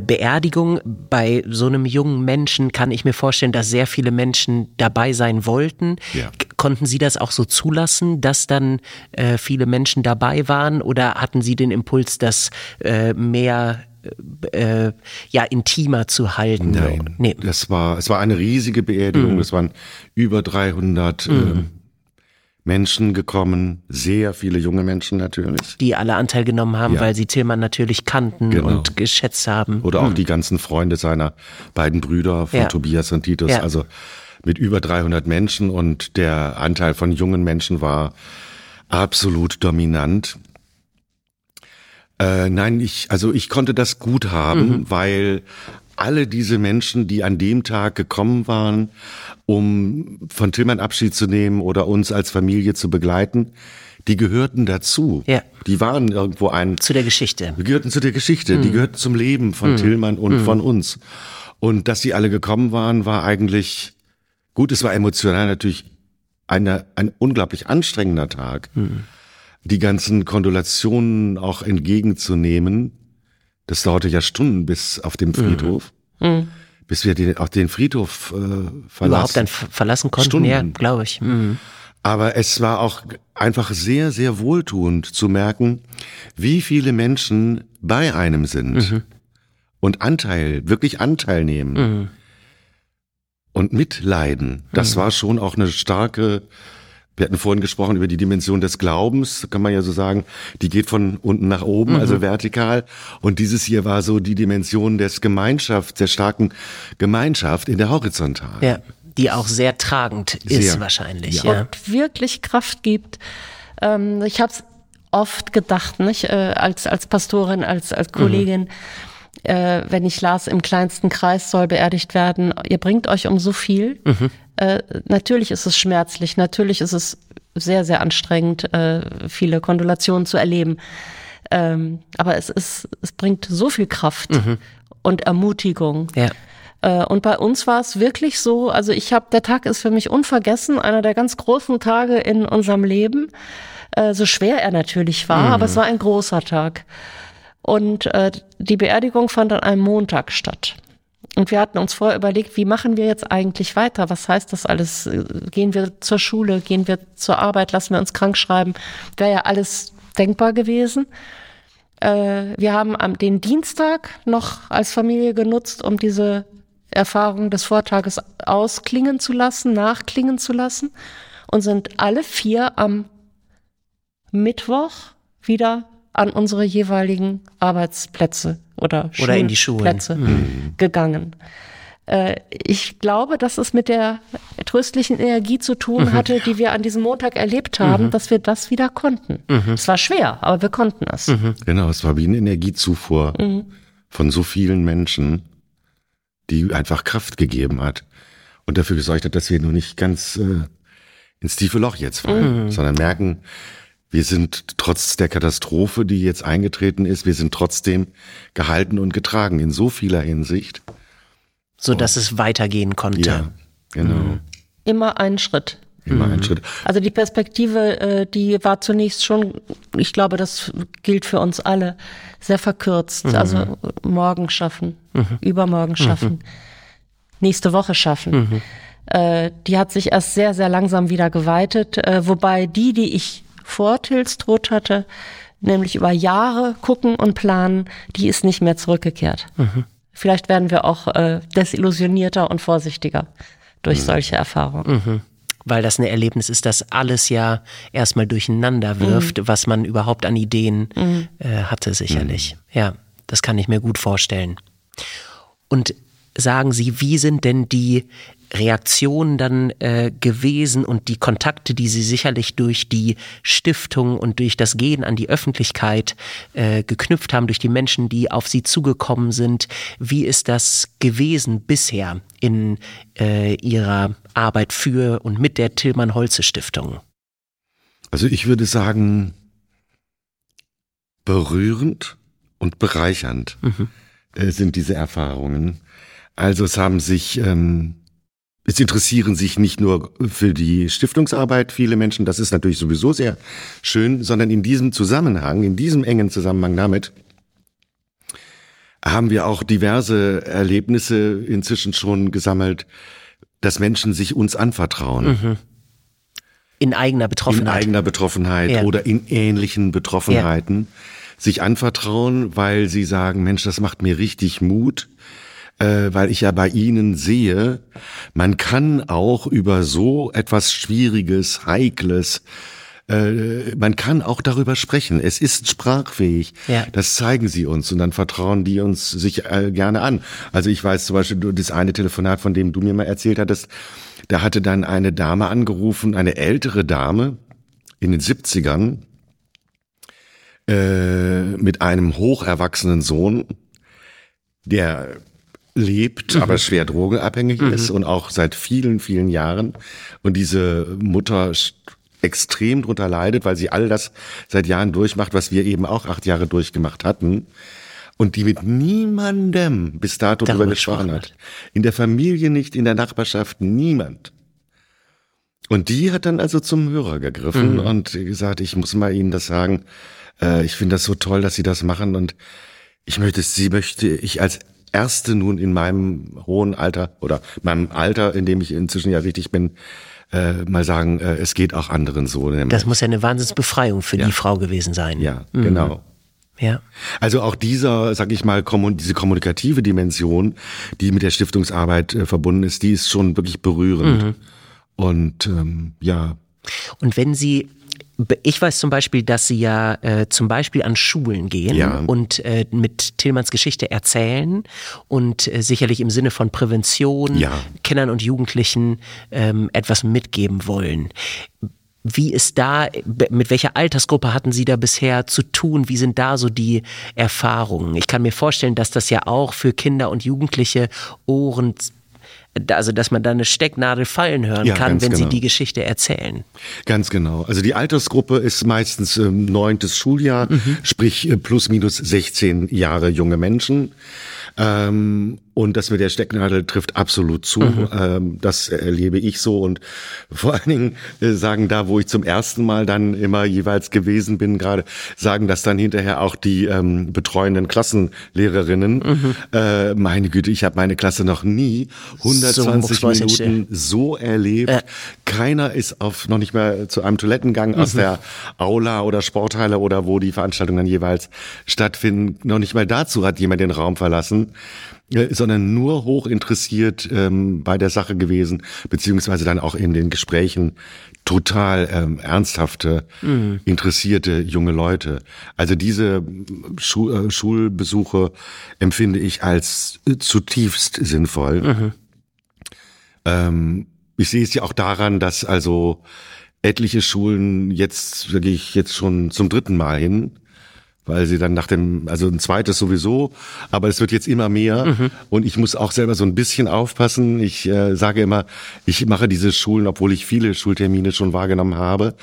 Beerdigung bei so einem jungen Menschen kann ich mir vorstellen, dass sehr viele Menschen dabei sein wollten. Ja. Konnten Sie das auch so zulassen, dass dann äh, viele Menschen dabei waren oder hatten Sie den Impuls, das äh, mehr äh, ja intimer zu halten? Nein, nee. das war es war eine riesige Beerdigung. Es mhm. waren über 300 mhm. Menschen gekommen, sehr viele junge Menschen natürlich. Die alle Anteil genommen haben, ja. weil sie Tillmann natürlich kannten genau. und geschätzt haben. Oder auch hm. die ganzen Freunde seiner beiden Brüder von ja. Tobias und Titus. Ja. Also mit über 300 Menschen und der Anteil von jungen Menschen war absolut dominant. Äh, nein, ich, also ich konnte das gut haben, mhm. weil alle diese Menschen, die an dem Tag gekommen waren, um von Tillmann Abschied zu nehmen oder uns als Familie zu begleiten, die gehörten dazu. Ja. Die waren irgendwo ein. Zu der Geschichte. Die gehörten zu der Geschichte. Mhm. Die gehörten zum Leben von mhm. Tillmann und mhm. von uns. Und dass sie alle gekommen waren, war eigentlich gut. Es war emotional natürlich eine, ein unglaublich anstrengender Tag. Mhm. Die ganzen Kondolationen auch entgegenzunehmen. Das dauerte ja Stunden bis auf dem Friedhof. Mhm bis wir den, auch den Friedhof äh, verlassen. Überhaupt dann verlassen konnten, Stunden. ja, glaube ich. Mhm. Aber es war auch einfach sehr, sehr wohltuend zu merken, wie viele Menschen bei einem sind mhm. und Anteil, wirklich Anteil nehmen mhm. und mitleiden. Das mhm. war schon auch eine starke wir hatten vorhin gesprochen über die Dimension des Glaubens, kann man ja so sagen, die geht von unten nach oben, mhm. also vertikal. Und dieses hier war so die Dimension des Gemeinschaft, der starken Gemeinschaft in der Horizontal. Ja, die auch sehr tragend sehr, ist wahrscheinlich. Ja. ja. Und wirklich Kraft gibt. Ähm, ich habe es oft gedacht, nicht, äh, als, als Pastorin, als, als Kollegin. Mhm äh, wenn ich las, im kleinsten Kreis soll beerdigt werden, ihr bringt euch um so viel. Mhm. Äh, natürlich ist es schmerzlich, natürlich ist es sehr, sehr anstrengend, äh, viele Kondolationen zu erleben. Ähm, aber es ist, es bringt so viel Kraft mhm. und Ermutigung. Ja. Äh, und bei uns war es wirklich so, also ich habe, der Tag ist für mich unvergessen, einer der ganz großen Tage in unserem Leben. Äh, so schwer er natürlich war, mhm. aber es war ein großer Tag. Und äh, die Beerdigung fand an einem Montag statt. Und wir hatten uns vorher überlegt, wie machen wir jetzt eigentlich weiter? Was heißt das alles? Gehen wir zur Schule? Gehen wir zur Arbeit? Lassen wir uns krank schreiben? Wäre ja alles denkbar gewesen. Äh, wir haben am, den Dienstag noch als Familie genutzt, um diese Erfahrung des Vortages ausklingen zu lassen, nachklingen zu lassen und sind alle vier am Mittwoch wieder an unsere jeweiligen Arbeitsplätze oder, Oder in die Schulen. Schulplätze gegangen. Äh, Ich glaube, dass es mit der tröstlichen Energie zu tun hatte, die wir an diesem Montag erlebt haben, dass wir das wieder konnten. Es war schwer, aber wir konnten es. Genau, es war wie eine Energiezufuhr von so vielen Menschen, die einfach Kraft gegeben hat und dafür gesorgt hat, dass wir nur nicht ganz äh, ins tiefe Loch jetzt fallen, sondern merken, wir sind trotz der Katastrophe, die jetzt eingetreten ist, wir sind trotzdem gehalten und getragen in so vieler Hinsicht. So dass es weitergehen konnte. Ja, genau. Immer einen Schritt. Immer ein Schritt. Also die Perspektive, äh, die war zunächst schon, ich glaube, das gilt für uns alle, sehr verkürzt. Also morgen schaffen, übermorgen schaffen, nächste Woche schaffen. Äh, Die hat sich erst sehr, sehr langsam wieder geweitet. äh, Wobei die, die ich vor Tils Tod hatte, nämlich über Jahre gucken und planen, die ist nicht mehr zurückgekehrt. Vielleicht werden wir auch äh, desillusionierter und vorsichtiger durch solche Erfahrungen. Weil das ein Erlebnis ist, das alles ja erstmal durcheinander wirft, was man überhaupt an Ideen äh, hatte, sicherlich. Ja, das kann ich mir gut vorstellen. Und sagen Sie, wie sind denn die Reaktionen dann äh, gewesen und die Kontakte, die Sie sicherlich durch die Stiftung und durch das Gehen an die Öffentlichkeit äh, geknüpft haben, durch die Menschen, die auf Sie zugekommen sind? Wie ist das gewesen bisher in äh, Ihrer Arbeit für und mit der Tillmann Holze Stiftung? Also ich würde sagen, berührend und bereichernd äh, sind diese Erfahrungen. Also es haben sich, ähm, es interessieren sich nicht nur für die Stiftungsarbeit viele Menschen, das ist natürlich sowieso sehr schön, sondern in diesem Zusammenhang, in diesem engen Zusammenhang damit, haben wir auch diverse Erlebnisse inzwischen schon gesammelt, dass Menschen sich uns anvertrauen. In eigener in Betroffenheit. eigener Betroffenheit Ja. oder in ähnlichen Betroffenheiten sich anvertrauen, weil sie sagen, Mensch, das macht mir richtig Mut, äh, weil ich ja bei ihnen sehe, man kann auch über so etwas Schwieriges, Heikles, äh, man kann auch darüber sprechen. Es ist sprachfähig. Ja. Das zeigen sie uns und dann vertrauen die uns sich äh, gerne an. Also ich weiß zum Beispiel, du- das eine Telefonat, von dem du mir mal erzählt hattest, da hatte dann eine Dame angerufen, eine ältere Dame in den 70ern, äh, mit einem hocherwachsenen Sohn, der lebt, aber schwer drogenabhängig ist und auch seit vielen, vielen Jahren. Und diese Mutter extrem drunter leidet, weil sie all das seit Jahren durchmacht, was wir eben auch acht Jahre durchgemacht hatten. Und die mit niemandem bis dato Darüber gesprochen hat. In der Familie nicht, in der Nachbarschaft niemand. Und die hat dann also zum Hörer gegriffen und gesagt, ich muss mal Ihnen das sagen. Äh, ich finde das so toll, dass Sie das machen und ich möchte, sie möchte ich als Erste nun in meinem hohen Alter oder meinem Alter, in dem ich inzwischen ja richtig bin, äh, mal sagen, äh, es geht auch anderen so. nämlich. Das muss ja eine Wahnsinnsbefreiung für die Frau gewesen sein. ja, genau. Ja. Also auch dieser, sag ich mal, diese kommunikative Dimension, die mit der Stiftungsarbeit äh, verbunden ist, die ist schon wirklich berührend. Und ähm, ja, Und wenn Sie, ich weiß zum Beispiel, dass Sie ja äh, zum Beispiel an Schulen gehen Ja. und äh, mit Tillmanns Geschichte erzählen und äh, sicherlich im Sinne von Prävention Ja. Kindern und Jugendlichen ähm, etwas mitgeben wollen. Wie ist da, mit welcher Altersgruppe hatten Sie da bisher zu tun? Wie sind da so die Erfahrungen? Ich kann mir vorstellen, dass das ja auch für Kinder und Jugendliche Ohren, also dass man da eine Stecknadel fallen hören Ja, kann, wenn sie genau. die Geschichte erzählen. Ganz genau. Also die Altersgruppe ist meistens ähm, neuntes Schuljahr, sprich äh, plus minus 16 Jahre junge Menschen. Ähm, und das mit der Stecknadel trifft absolut zu. Ähm, das erlebe ich so. Und vor allen Dingen äh, sagen da, wo ich zum ersten Mal dann immer jeweils gewesen bin, gerade sagen das dann hinterher auch die ähm, betreuenden Klassenlehrerinnen. Äh, meine Güte, ich habe meine Klasse noch nie 120 Mucksmäuschen Minuten so erlebt. Keiner ist auf noch nicht mehr zu einem Toilettengang aus der Aula oder Sporthalle oder wo die Veranstaltungen dann jeweils stattfinden. Noch nicht mal dazu hat jemand den Raum verlassen. Äh, sondern nur hoch interessiert ähm, bei der Sache gewesen, beziehungsweise dann auch in den Gesprächen total ähm, ernsthafte, mhm. interessierte junge Leute. Also diese Schu äh, Schulbesuche empfinde ich als äh, zutiefst sinnvoll. Mhm. Ähm, ich sehe es ja auch daran, dass also etliche Schulen jetzt, da gehe ich jetzt schon zum dritten Mal hin, weil sie dann nach dem, also ein zweites sowieso, aber es wird jetzt immer mehr mhm. und ich muss auch selber so ein bisschen aufpassen. Ich äh, sage immer, ich mache diese Schulen, obwohl ich viele Schultermine schon wahrgenommen habe,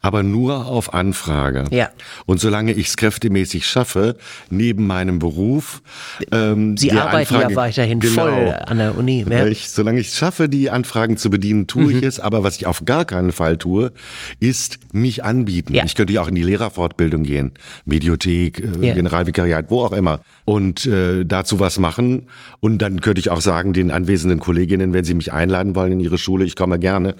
aber nur auf Anfrage. Ja. Und solange ich es kräftemäßig schaffe, neben meinem Beruf, ähm, Sie arbeiten Anfrage, ja weiterhin genau, voll an der Uni. Ja. Ich, solange ich es schaffe, die Anfragen zu bedienen, tue mhm. ich es. Aber was ich auf gar keinen Fall tue, ist mich anbieten. Ja. Ich könnte ja auch in die Lehrerfortbildung gehen, Mediothek Bibliothek, äh, yeah. Generalvikariat, wo auch immer. Und äh, dazu was machen. Und dann könnte ich auch sagen, den anwesenden Kolleginnen, wenn sie mich einladen wollen in ihre Schule, ich komme gerne.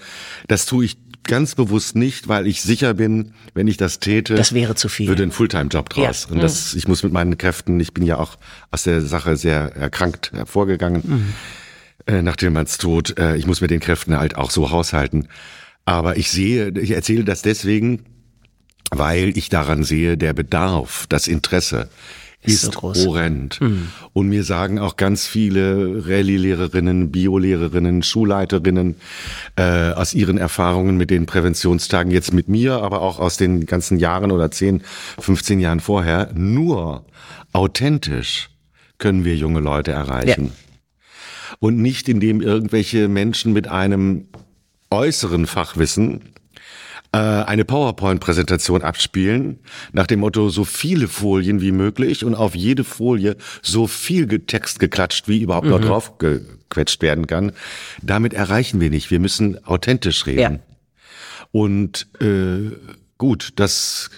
Das tue ich ganz bewusst nicht, weil ich sicher bin, wenn ich das täte, das wäre zu viel. Würde ein Fulltime-Job draus. Ja. Und das, mhm. ich muss mit meinen Kräften, ich bin ja auch aus der Sache sehr erkrankt hervorgegangen, mhm. äh, nach Tillmanns Tod. Äh, ich muss mit den Kräften halt auch so haushalten. Aber ich sehe, ich erzähle das deswegen, weil ich daran sehe, der Bedarf, das Interesse ist, ist so horrend. Mhm. Und mir sagen auch ganz viele Rallye-Lehrerinnen, Bio-Lehrerinnen, Schulleiterinnen äh, aus ihren Erfahrungen mit den Präventionstagen jetzt mit mir, aber auch aus den ganzen Jahren oder 10, 15 Jahren vorher, nur authentisch können wir junge Leute erreichen. Ja. Und nicht indem irgendwelche Menschen mit einem äußeren Fachwissen äh, eine PowerPoint-Präsentation abspielen, nach dem Motto, so viele Folien wie möglich und auf jede Folie so viel Text geklatscht, wie überhaupt mhm. noch drauf gequetscht werden kann. Damit erreichen wir nicht. Wir müssen authentisch reden. Ja. Und äh, gut, das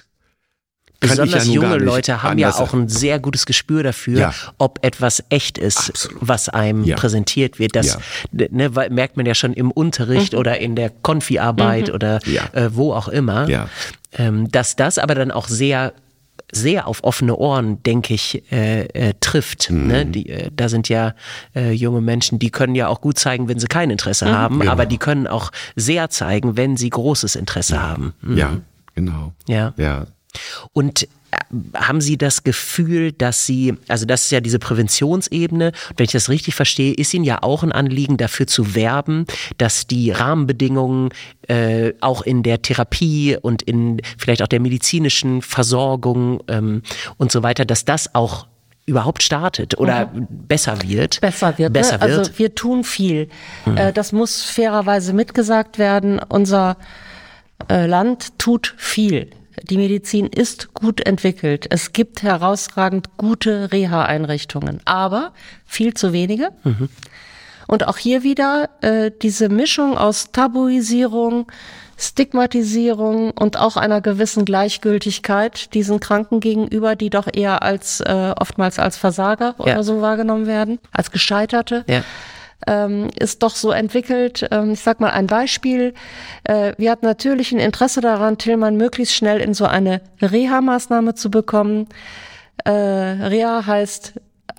Besonders ja junge Leute haben ja auch ein sehr gutes Gespür dafür, ja. ob etwas echt ist, Absolut. was einem ja. präsentiert wird. Das ne, merkt man ja schon im Unterricht mhm. oder in der Konfi-Arbeit mhm. oder äh, wo auch immer. Ähm, dass das aber dann auch sehr sehr auf offene Ohren, denke ich, äh, äh, trifft. Mhm. Ne? Die, äh, da sind ja äh, junge Menschen, die können ja auch gut zeigen, wenn sie kein Interesse mhm. haben, genau. aber die können auch sehr zeigen, wenn sie großes Interesse haben. Mhm. Ja, genau. Ja. ja. Und äh, haben Sie das Gefühl, dass Sie, also das ist ja diese Präventionsebene, wenn ich das richtig verstehe, ist Ihnen ja auch ein Anliegen, dafür zu werben, dass die Rahmenbedingungen äh, auch in der Therapie und in vielleicht auch der medizinischen Versorgung ähm, und so weiter, dass das auch überhaupt startet oder mhm. besser wird. Besser wird. Besser ne? wird. Also wir tun viel. Mhm. Äh, das muss fairerweise mitgesagt werden. Unser äh, Land tut viel. Die Medizin ist gut entwickelt. Es gibt herausragend gute Reha-Einrichtungen, aber viel zu wenige. Mhm. Und auch hier wieder äh, diese Mischung aus Tabuisierung, Stigmatisierung und auch einer gewissen Gleichgültigkeit diesen Kranken gegenüber, die doch eher als äh, oftmals als Versager ja. oder so wahrgenommen werden, als Gescheiterte. Ja ähm, ist doch so entwickelt. Ähm, ich sag mal ein Beispiel. Äh, wir hatten natürlich ein Interesse daran, Tillmann möglichst schnell in so eine Reha-Maßnahme zu bekommen. Äh, Reha heißt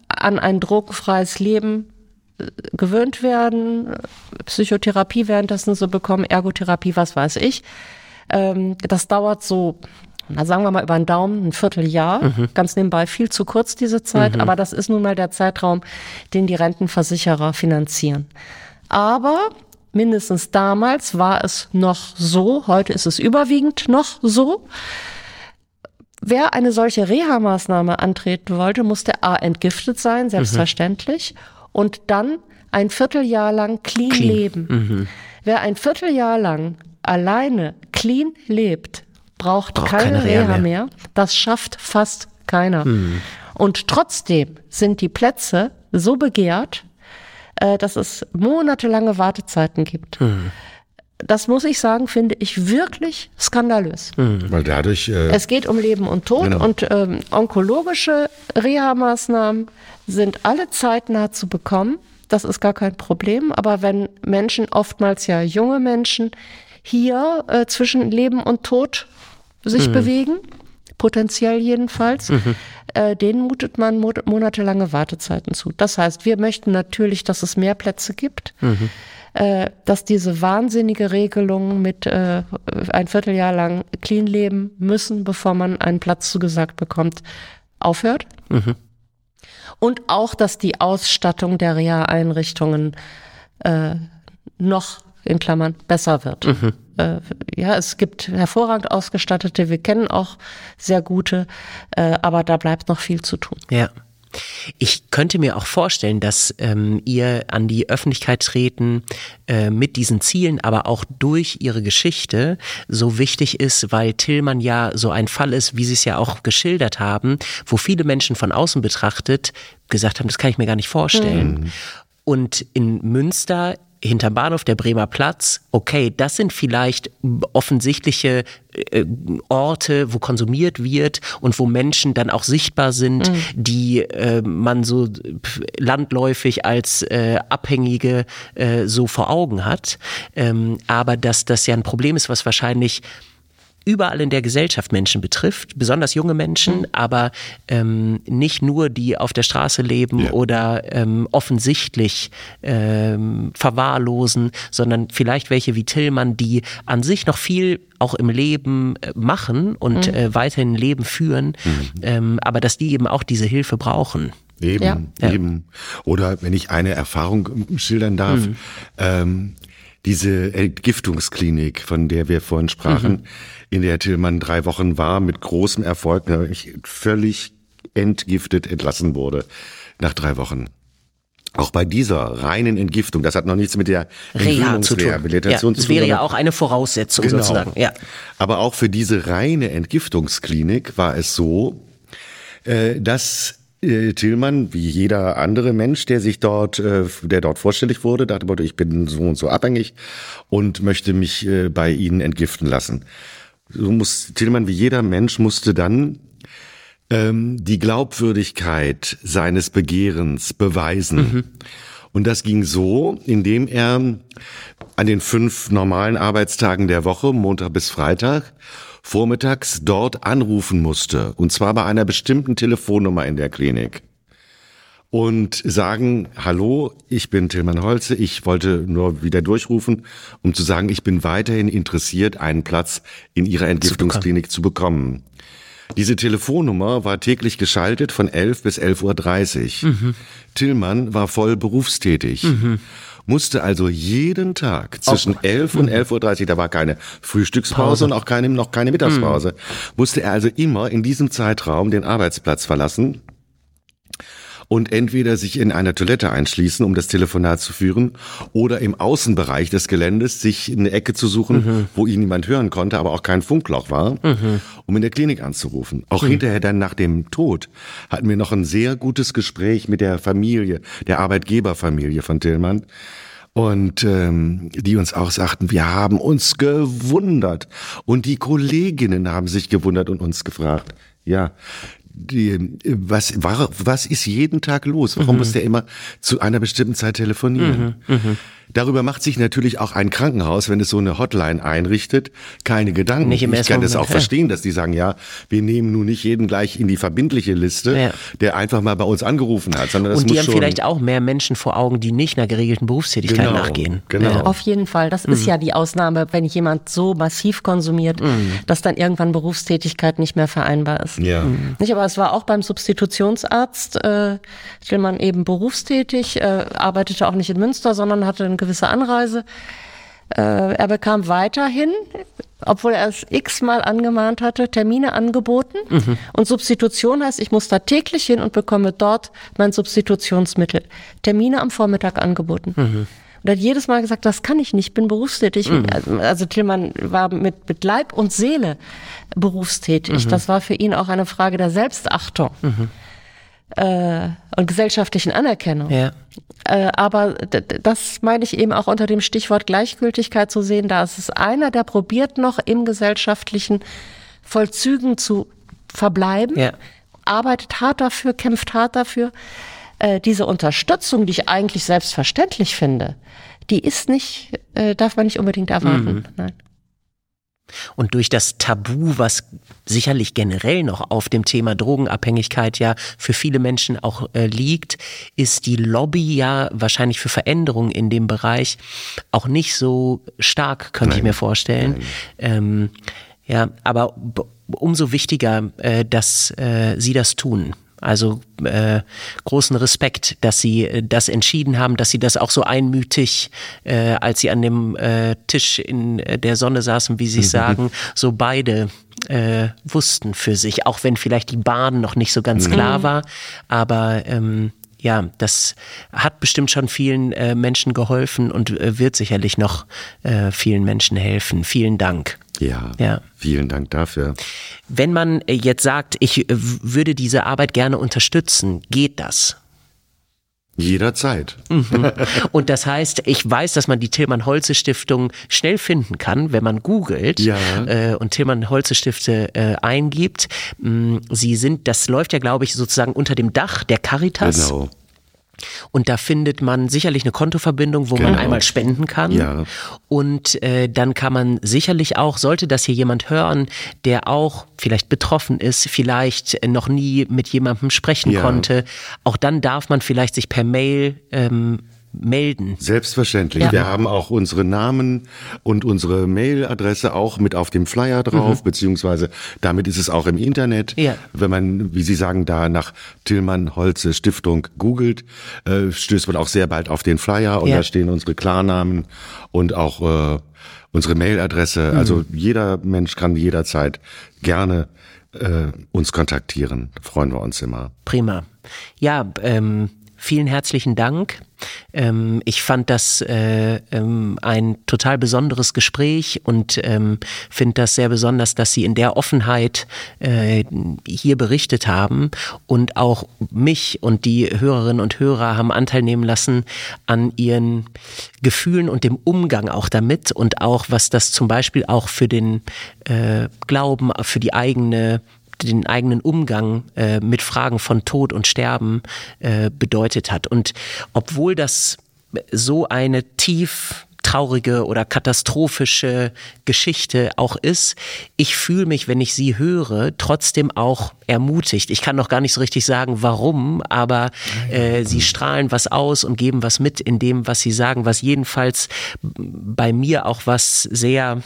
an ein drogenfreies Leben äh, gewöhnt werden, Psychotherapie währenddessen so bekommen, Ergotherapie, was weiß ich. Ähm, das dauert so na sagen wir mal über einen Daumen, ein Vierteljahr, mhm. ganz nebenbei viel zu kurz diese Zeit, mhm. aber das ist nun mal der Zeitraum, den die Rentenversicherer finanzieren. Aber mindestens damals war es noch so, heute ist es überwiegend noch so. Wer eine solche Reha-Maßnahme antreten wollte, musste A entgiftet sein, selbstverständlich, mhm. und dann ein Vierteljahr lang clean, clean. leben. Mhm. Wer ein Vierteljahr lang alleine clean lebt, braucht, braucht keine, keine, Reha mehr. mehr. Das schafft fast keiner. Mhm. Und trotzdem sind die Plätze so begehrt, äh, dass es monatelange Wartezeiten gibt. Mhm. Das muss ich sagen, finde ich wirklich skandalös. Mhm. Weil dadurch. Äh, es geht um Leben und Tod genau. und ähm, onkologische Reha-Maßnahmen sind alle zeitnah zu bekommen. Das ist gar kein Problem. Aber wenn Menschen, oftmals ja junge Menschen, hier äh, zwischen Leben und Tod sich mhm. bewegen, potenziell jedenfalls, mhm. äh, denen mutet man mo monatelange Wartezeiten zu. Das heißt, wir möchten natürlich, dass es mehr Plätze gibt. Mhm äh, dass diese wahnsinnige Regelung mit äh, ein Vierteljahr lang clean leben müssen, bevor man einen Platz zugesagt bekommt, aufhört. Mhm. Und auch, dass die Ausstattung der Reha-Einrichtungen äh, noch in Klammern besser wird. Mhm. Äh, ja, es gibt hervorragend ausgestattete, wir kennen auch sehr gute, äh, aber da bleibt noch viel zu tun. Ja. Ich könnte mir auch vorstellen, dass ähm, ihr an die Öffentlichkeit treten äh, mit diesen Zielen, aber auch durch ihre Geschichte so wichtig ist, weil Tillmann ja so ein Fall ist, wie Sie es ja auch geschildert haben, wo viele Menschen von außen betrachtet gesagt haben, das kann ich mir gar nicht vorstellen. Mhm. Und in Münster hinterm Bahnhof, der Bremer Platz, okay, das sind vielleicht offensichtliche äh, Orte, wo konsumiert wird und wo Menschen dann auch sichtbar sind, mhm. die äh, man so landläufig als äh, Abhängige äh, so vor Augen hat. Ähm, aber dass das ja ein Problem ist, was wahrscheinlich überall in der Gesellschaft Menschen betrifft, besonders junge Menschen, mhm. aber ähm, nicht nur die auf der Straße leben ja. oder ähm, offensichtlich ähm, verwahrlosen, sondern vielleicht welche wie Tillmann, die an sich noch viel auch im Leben äh, machen und mhm. äh, weiterhin Leben führen, mhm. ähm, aber dass die eben auch diese Hilfe brauchen. Eben, ja. eben. Oder wenn ich eine Erfahrung schildern darf, mhm. ähm, diese Entgiftungsklinik, von der wir vorhin sprachen, mhm. In der Tillmann drei Wochen war, mit großem Erfolg, völlig entgiftet entlassen wurde nach drei Wochen. Auch bei dieser reinen Entgiftung, das hat noch nichts mit der Reha zu tun. Rehabilitation ja, zu tun. Das wäre ja auch eine Voraussetzung genau. sozusagen. Ja. Aber auch für diese reine Entgiftungsklinik war es so, äh, dass äh, Tillmann, wie jeder andere Mensch, der sich dort, äh, der dort vorstellig wurde, dachte, ich bin so und so abhängig und möchte mich bei Ihnen entgiften lassen. So muss Tillmann, wie jeder Mensch, musste dann ähm, die Glaubwürdigkeit seines Begehrens beweisen. Mhm. Und das ging so, indem er an den fünf normalen Arbeitstagen der Woche, Montag bis Freitag, vormittags dort anrufen musste, und zwar bei einer bestimmten Telefonnummer in der Klinik. Und sagen, hallo, ich bin Tilman Holze, ich wollte nur wieder durchrufen, um zu sagen, ich bin weiterhin interessiert, einen Platz in Ihrer Entgiftungsklinik zu bekommen. Diese Telefonnummer war täglich geschaltet von 11 bis 11.30 Uhr. Mhm. Tillmann war voll berufstätig. Mhm musste also jeden Tag zwischen auch. 11 und 11.30 Uhr, da war keine Frühstückspause Pause. und auch keine, noch keine Mittagspause, mhm. musste er also immer in diesem Zeitraum den Arbeitsplatz verlassen und entweder sich in einer Toilette einschließen, um das Telefonat zu führen, oder im Außenbereich des Geländes sich eine Ecke zu suchen, mhm. wo ihn niemand hören konnte, aber auch kein Funkloch war, mhm. um in der Klinik anzurufen. Auch mhm. hinterher dann nach dem Tod hatten wir noch ein sehr gutes Gespräch mit der Familie, der Arbeitgeberfamilie von Tillmann und ähm, die uns auch sagten, wir haben uns gewundert und die Kolleginnen haben sich gewundert und uns gefragt, ja, die, was, war, was ist jeden Tag los? Warum mhm. muss der immer zu einer bestimmten Zeit telefonieren? Mhm. Mhm. Darüber macht sich natürlich auch ein Krankenhaus, wenn es so eine Hotline einrichtet, keine Gedanken. Nicht im ich kann das auch verstehen, dass die sagen, ja, wir nehmen nun nicht jeden gleich in die verbindliche Liste, ja. der einfach mal bei uns angerufen hat, sondern das Und die haben vielleicht auch mehr Menschen vor Augen, die nicht einer geregelten Berufstätigkeit genau, nachgehen. Genau. Ja. Auf jeden Fall. Das mhm. ist ja die Ausnahme, wenn jemand so massiv konsumiert, mhm. dass dann irgendwann Berufstätigkeit nicht mehr vereinbar ist. Ja. Mhm. Nicht, aber es war auch beim Substitutionsarzt, äh, man eben berufstätig, äh, arbeitete auch nicht in Münster, sondern hatte ein gewisse Anreise. Äh, er bekam weiterhin, obwohl er es x-mal angemahnt hatte, Termine angeboten. Mhm. Und Substitution heißt, ich muss da täglich hin und bekomme dort mein Substitutionsmittel. Termine am Vormittag angeboten. Mhm. Und er hat jedes Mal gesagt, das kann ich nicht, bin berufstätig. Mhm. Also Tillmann war mit, mit Leib und Seele berufstätig. Mhm. Das war für ihn auch eine Frage der Selbstachtung. Äh, und gesellschaftlichen Anerkennung. Ja. Äh, aber das meine ich eben auch unter dem Stichwort Gleichgültigkeit zu sehen. Da ist es einer, der probiert noch im gesellschaftlichen Vollzügen zu verbleiben, ja. arbeitet hart dafür, kämpft hart dafür. Äh, diese Unterstützung, die ich eigentlich selbstverständlich finde, die ist nicht, äh, darf man nicht unbedingt erwarten. Mhm. Nein. Und durch das Tabu, was sicherlich generell noch auf dem Thema Drogenabhängigkeit ja für viele Menschen auch äh, liegt, ist die Lobby ja wahrscheinlich für Veränderungen in dem Bereich auch nicht so stark, könnte Nein. ich mir vorstellen. Ähm, ja, aber umso wichtiger, äh, dass äh, Sie das tun. Also äh, großen Respekt, dass Sie äh, das entschieden haben, dass Sie das auch so einmütig, äh, als Sie an dem äh, Tisch in äh, der Sonne saßen, wie Sie mhm. sagen, so beide äh, wussten für sich, auch wenn vielleicht die Bahn noch nicht so ganz mhm. klar war. Aber ähm, ja, das hat bestimmt schon vielen äh, Menschen geholfen und äh, wird sicherlich noch äh, vielen Menschen helfen. Vielen Dank. Ja, ja, vielen Dank dafür. Wenn man äh, jetzt sagt, ich äh, würde diese Arbeit gerne unterstützen, geht das? Jederzeit. Mhm. *laughs* Und das heißt, ich weiß, dass man die Tillmann-Holze-Stiftung schnell finden kann, wenn man googelt ja. äh, und Tillmann-Holze-Stifte äh, eingibt. Mm, sie sind, das läuft ja, glaube ich, sozusagen unter dem Dach der Caritas. Genau. Und da findet man sicherlich eine Kontoverbindung, wo genau. man einmal spenden kann. Ja. Und äh, dann kann man sicherlich auch, sollte das hier jemand hören, der auch vielleicht betroffen ist, vielleicht noch nie mit jemandem sprechen ja. konnte, auch dann darf man vielleicht sich per Mail ähm, melden. Selbstverständlich. Ja. Wir haben auch unsere Namen und unsere Mailadresse auch mit auf dem Flyer drauf, mhm. beziehungsweise damit ist es auch im Internet. Ja. Wenn man, wie Sie sagen, da nach Tillmann Holze Stiftung googelt, äh, stößt man auch sehr bald auf den Flyer und ja. da stehen unsere Klarnamen und auch äh, unsere Mailadresse. Mhm. Also jeder Mensch kann jederzeit gerne äh, uns kontaktieren. freuen wir uns immer. Prima. Ja, ähm, vielen herzlichen Dank. Ähm, ich fand das äh, ähm, ein total besonderes Gespräch und ähm, finde das sehr besonders, dass Sie in der Offenheit äh, hier berichtet haben und auch mich und die Hörerinnen und Hörer haben Anteil nehmen lassen an ihren Gefühlen und dem Umgang auch damit und auch was das zum Beispiel auch für den äh, Glauben, für die eigene den eigenen Umgang äh, mit Fragen von Tod und Sterben äh, bedeutet hat. Und obwohl das so eine tief traurige oder katastrophische Geschichte auch ist, ich fühle mich, wenn ich sie höre, trotzdem auch ermutigt. Ich kann noch gar nicht so richtig sagen, warum, aber äh, sie strahlen was aus und geben was mit in dem, was sie sagen, was jedenfalls bei mir auch was sehr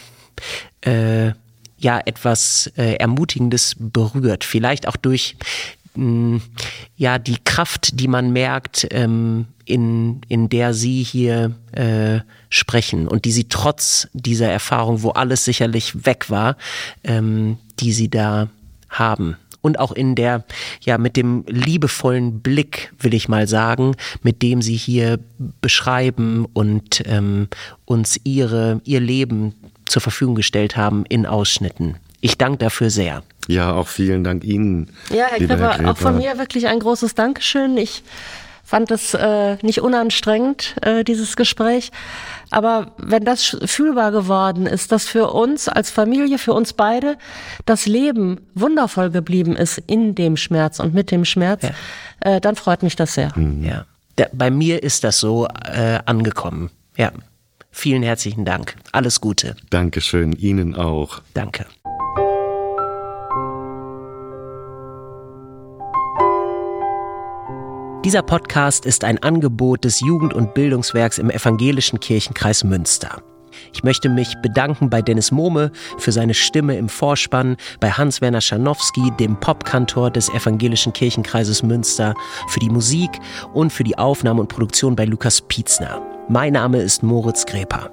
äh, ja etwas äh, Ermutigendes berührt. Vielleicht auch durch mh, mm, ja die Kraft, die man merkt, ähm, in, in der sie hier äh, sprechen und die sie trotz dieser Erfahrung, wo alles sicherlich weg war, ähm, die sie da haben und auch in der, ja, mit dem liebevollen Blick, will ich mal sagen, mit dem sie hier beschreiben und ähm, uns ihre, ihr Leben zur Verfügung gestellt haben in Ausschnitten. Ich danke dafür sehr. Ja, auch vielen Dank Ihnen. Ja, Herr Gripper, Herr auch von mir wirklich ein großes Dankeschön. Ich fand es äh, nicht unanstrengend, äh, dieses Gespräch. Aber wenn das fühlbar geworden ist, dass für uns als Familie, für uns beide, das Leben wundervoll geblieben ist in dem Schmerz und mit dem Schmerz, ja. äh, dann freut mich das sehr. Mhm. Ja. Der, bei mir ist das so äh, angekommen. Ja. Vielen herzlichen Dank. Alles Gute. Dankeschön. Ihnen auch. Danke. Dieser Podcast ist ein Angebot des Jugend- und Bildungswerks im Evangelischen Kirchenkreis Münster. Ich möchte mich bedanken bei Dennis Mohme für seine Stimme im Vorspann, bei Hans-Werner Scharnowski, dem Popkantor des Evangelischen Kirchenkreises Münster, für die Musik und für die Aufnahme und Produktion bei Lukas Pietzner. Mein Name ist Moritz Greper.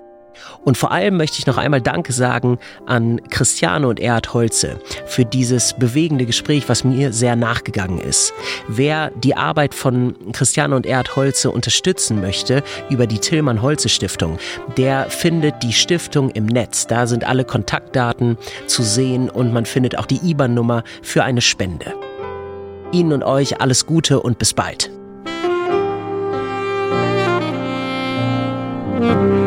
Und vor allem möchte ich noch einmal Danke sagen an Christiane und Erhard Holze für dieses bewegende Gespräch, was mir sehr nachgegangen ist. Wer die Arbeit von Christiane und Erhard Holze unterstützen möchte über die Tillmann Holze Stiftung, der findet die Stiftung im Netz. Da sind alle Kontaktdaten zu sehen und man findet auch die IBAN-Nummer für eine Spende. Ihnen und euch alles Gute und bis bald. Thank you.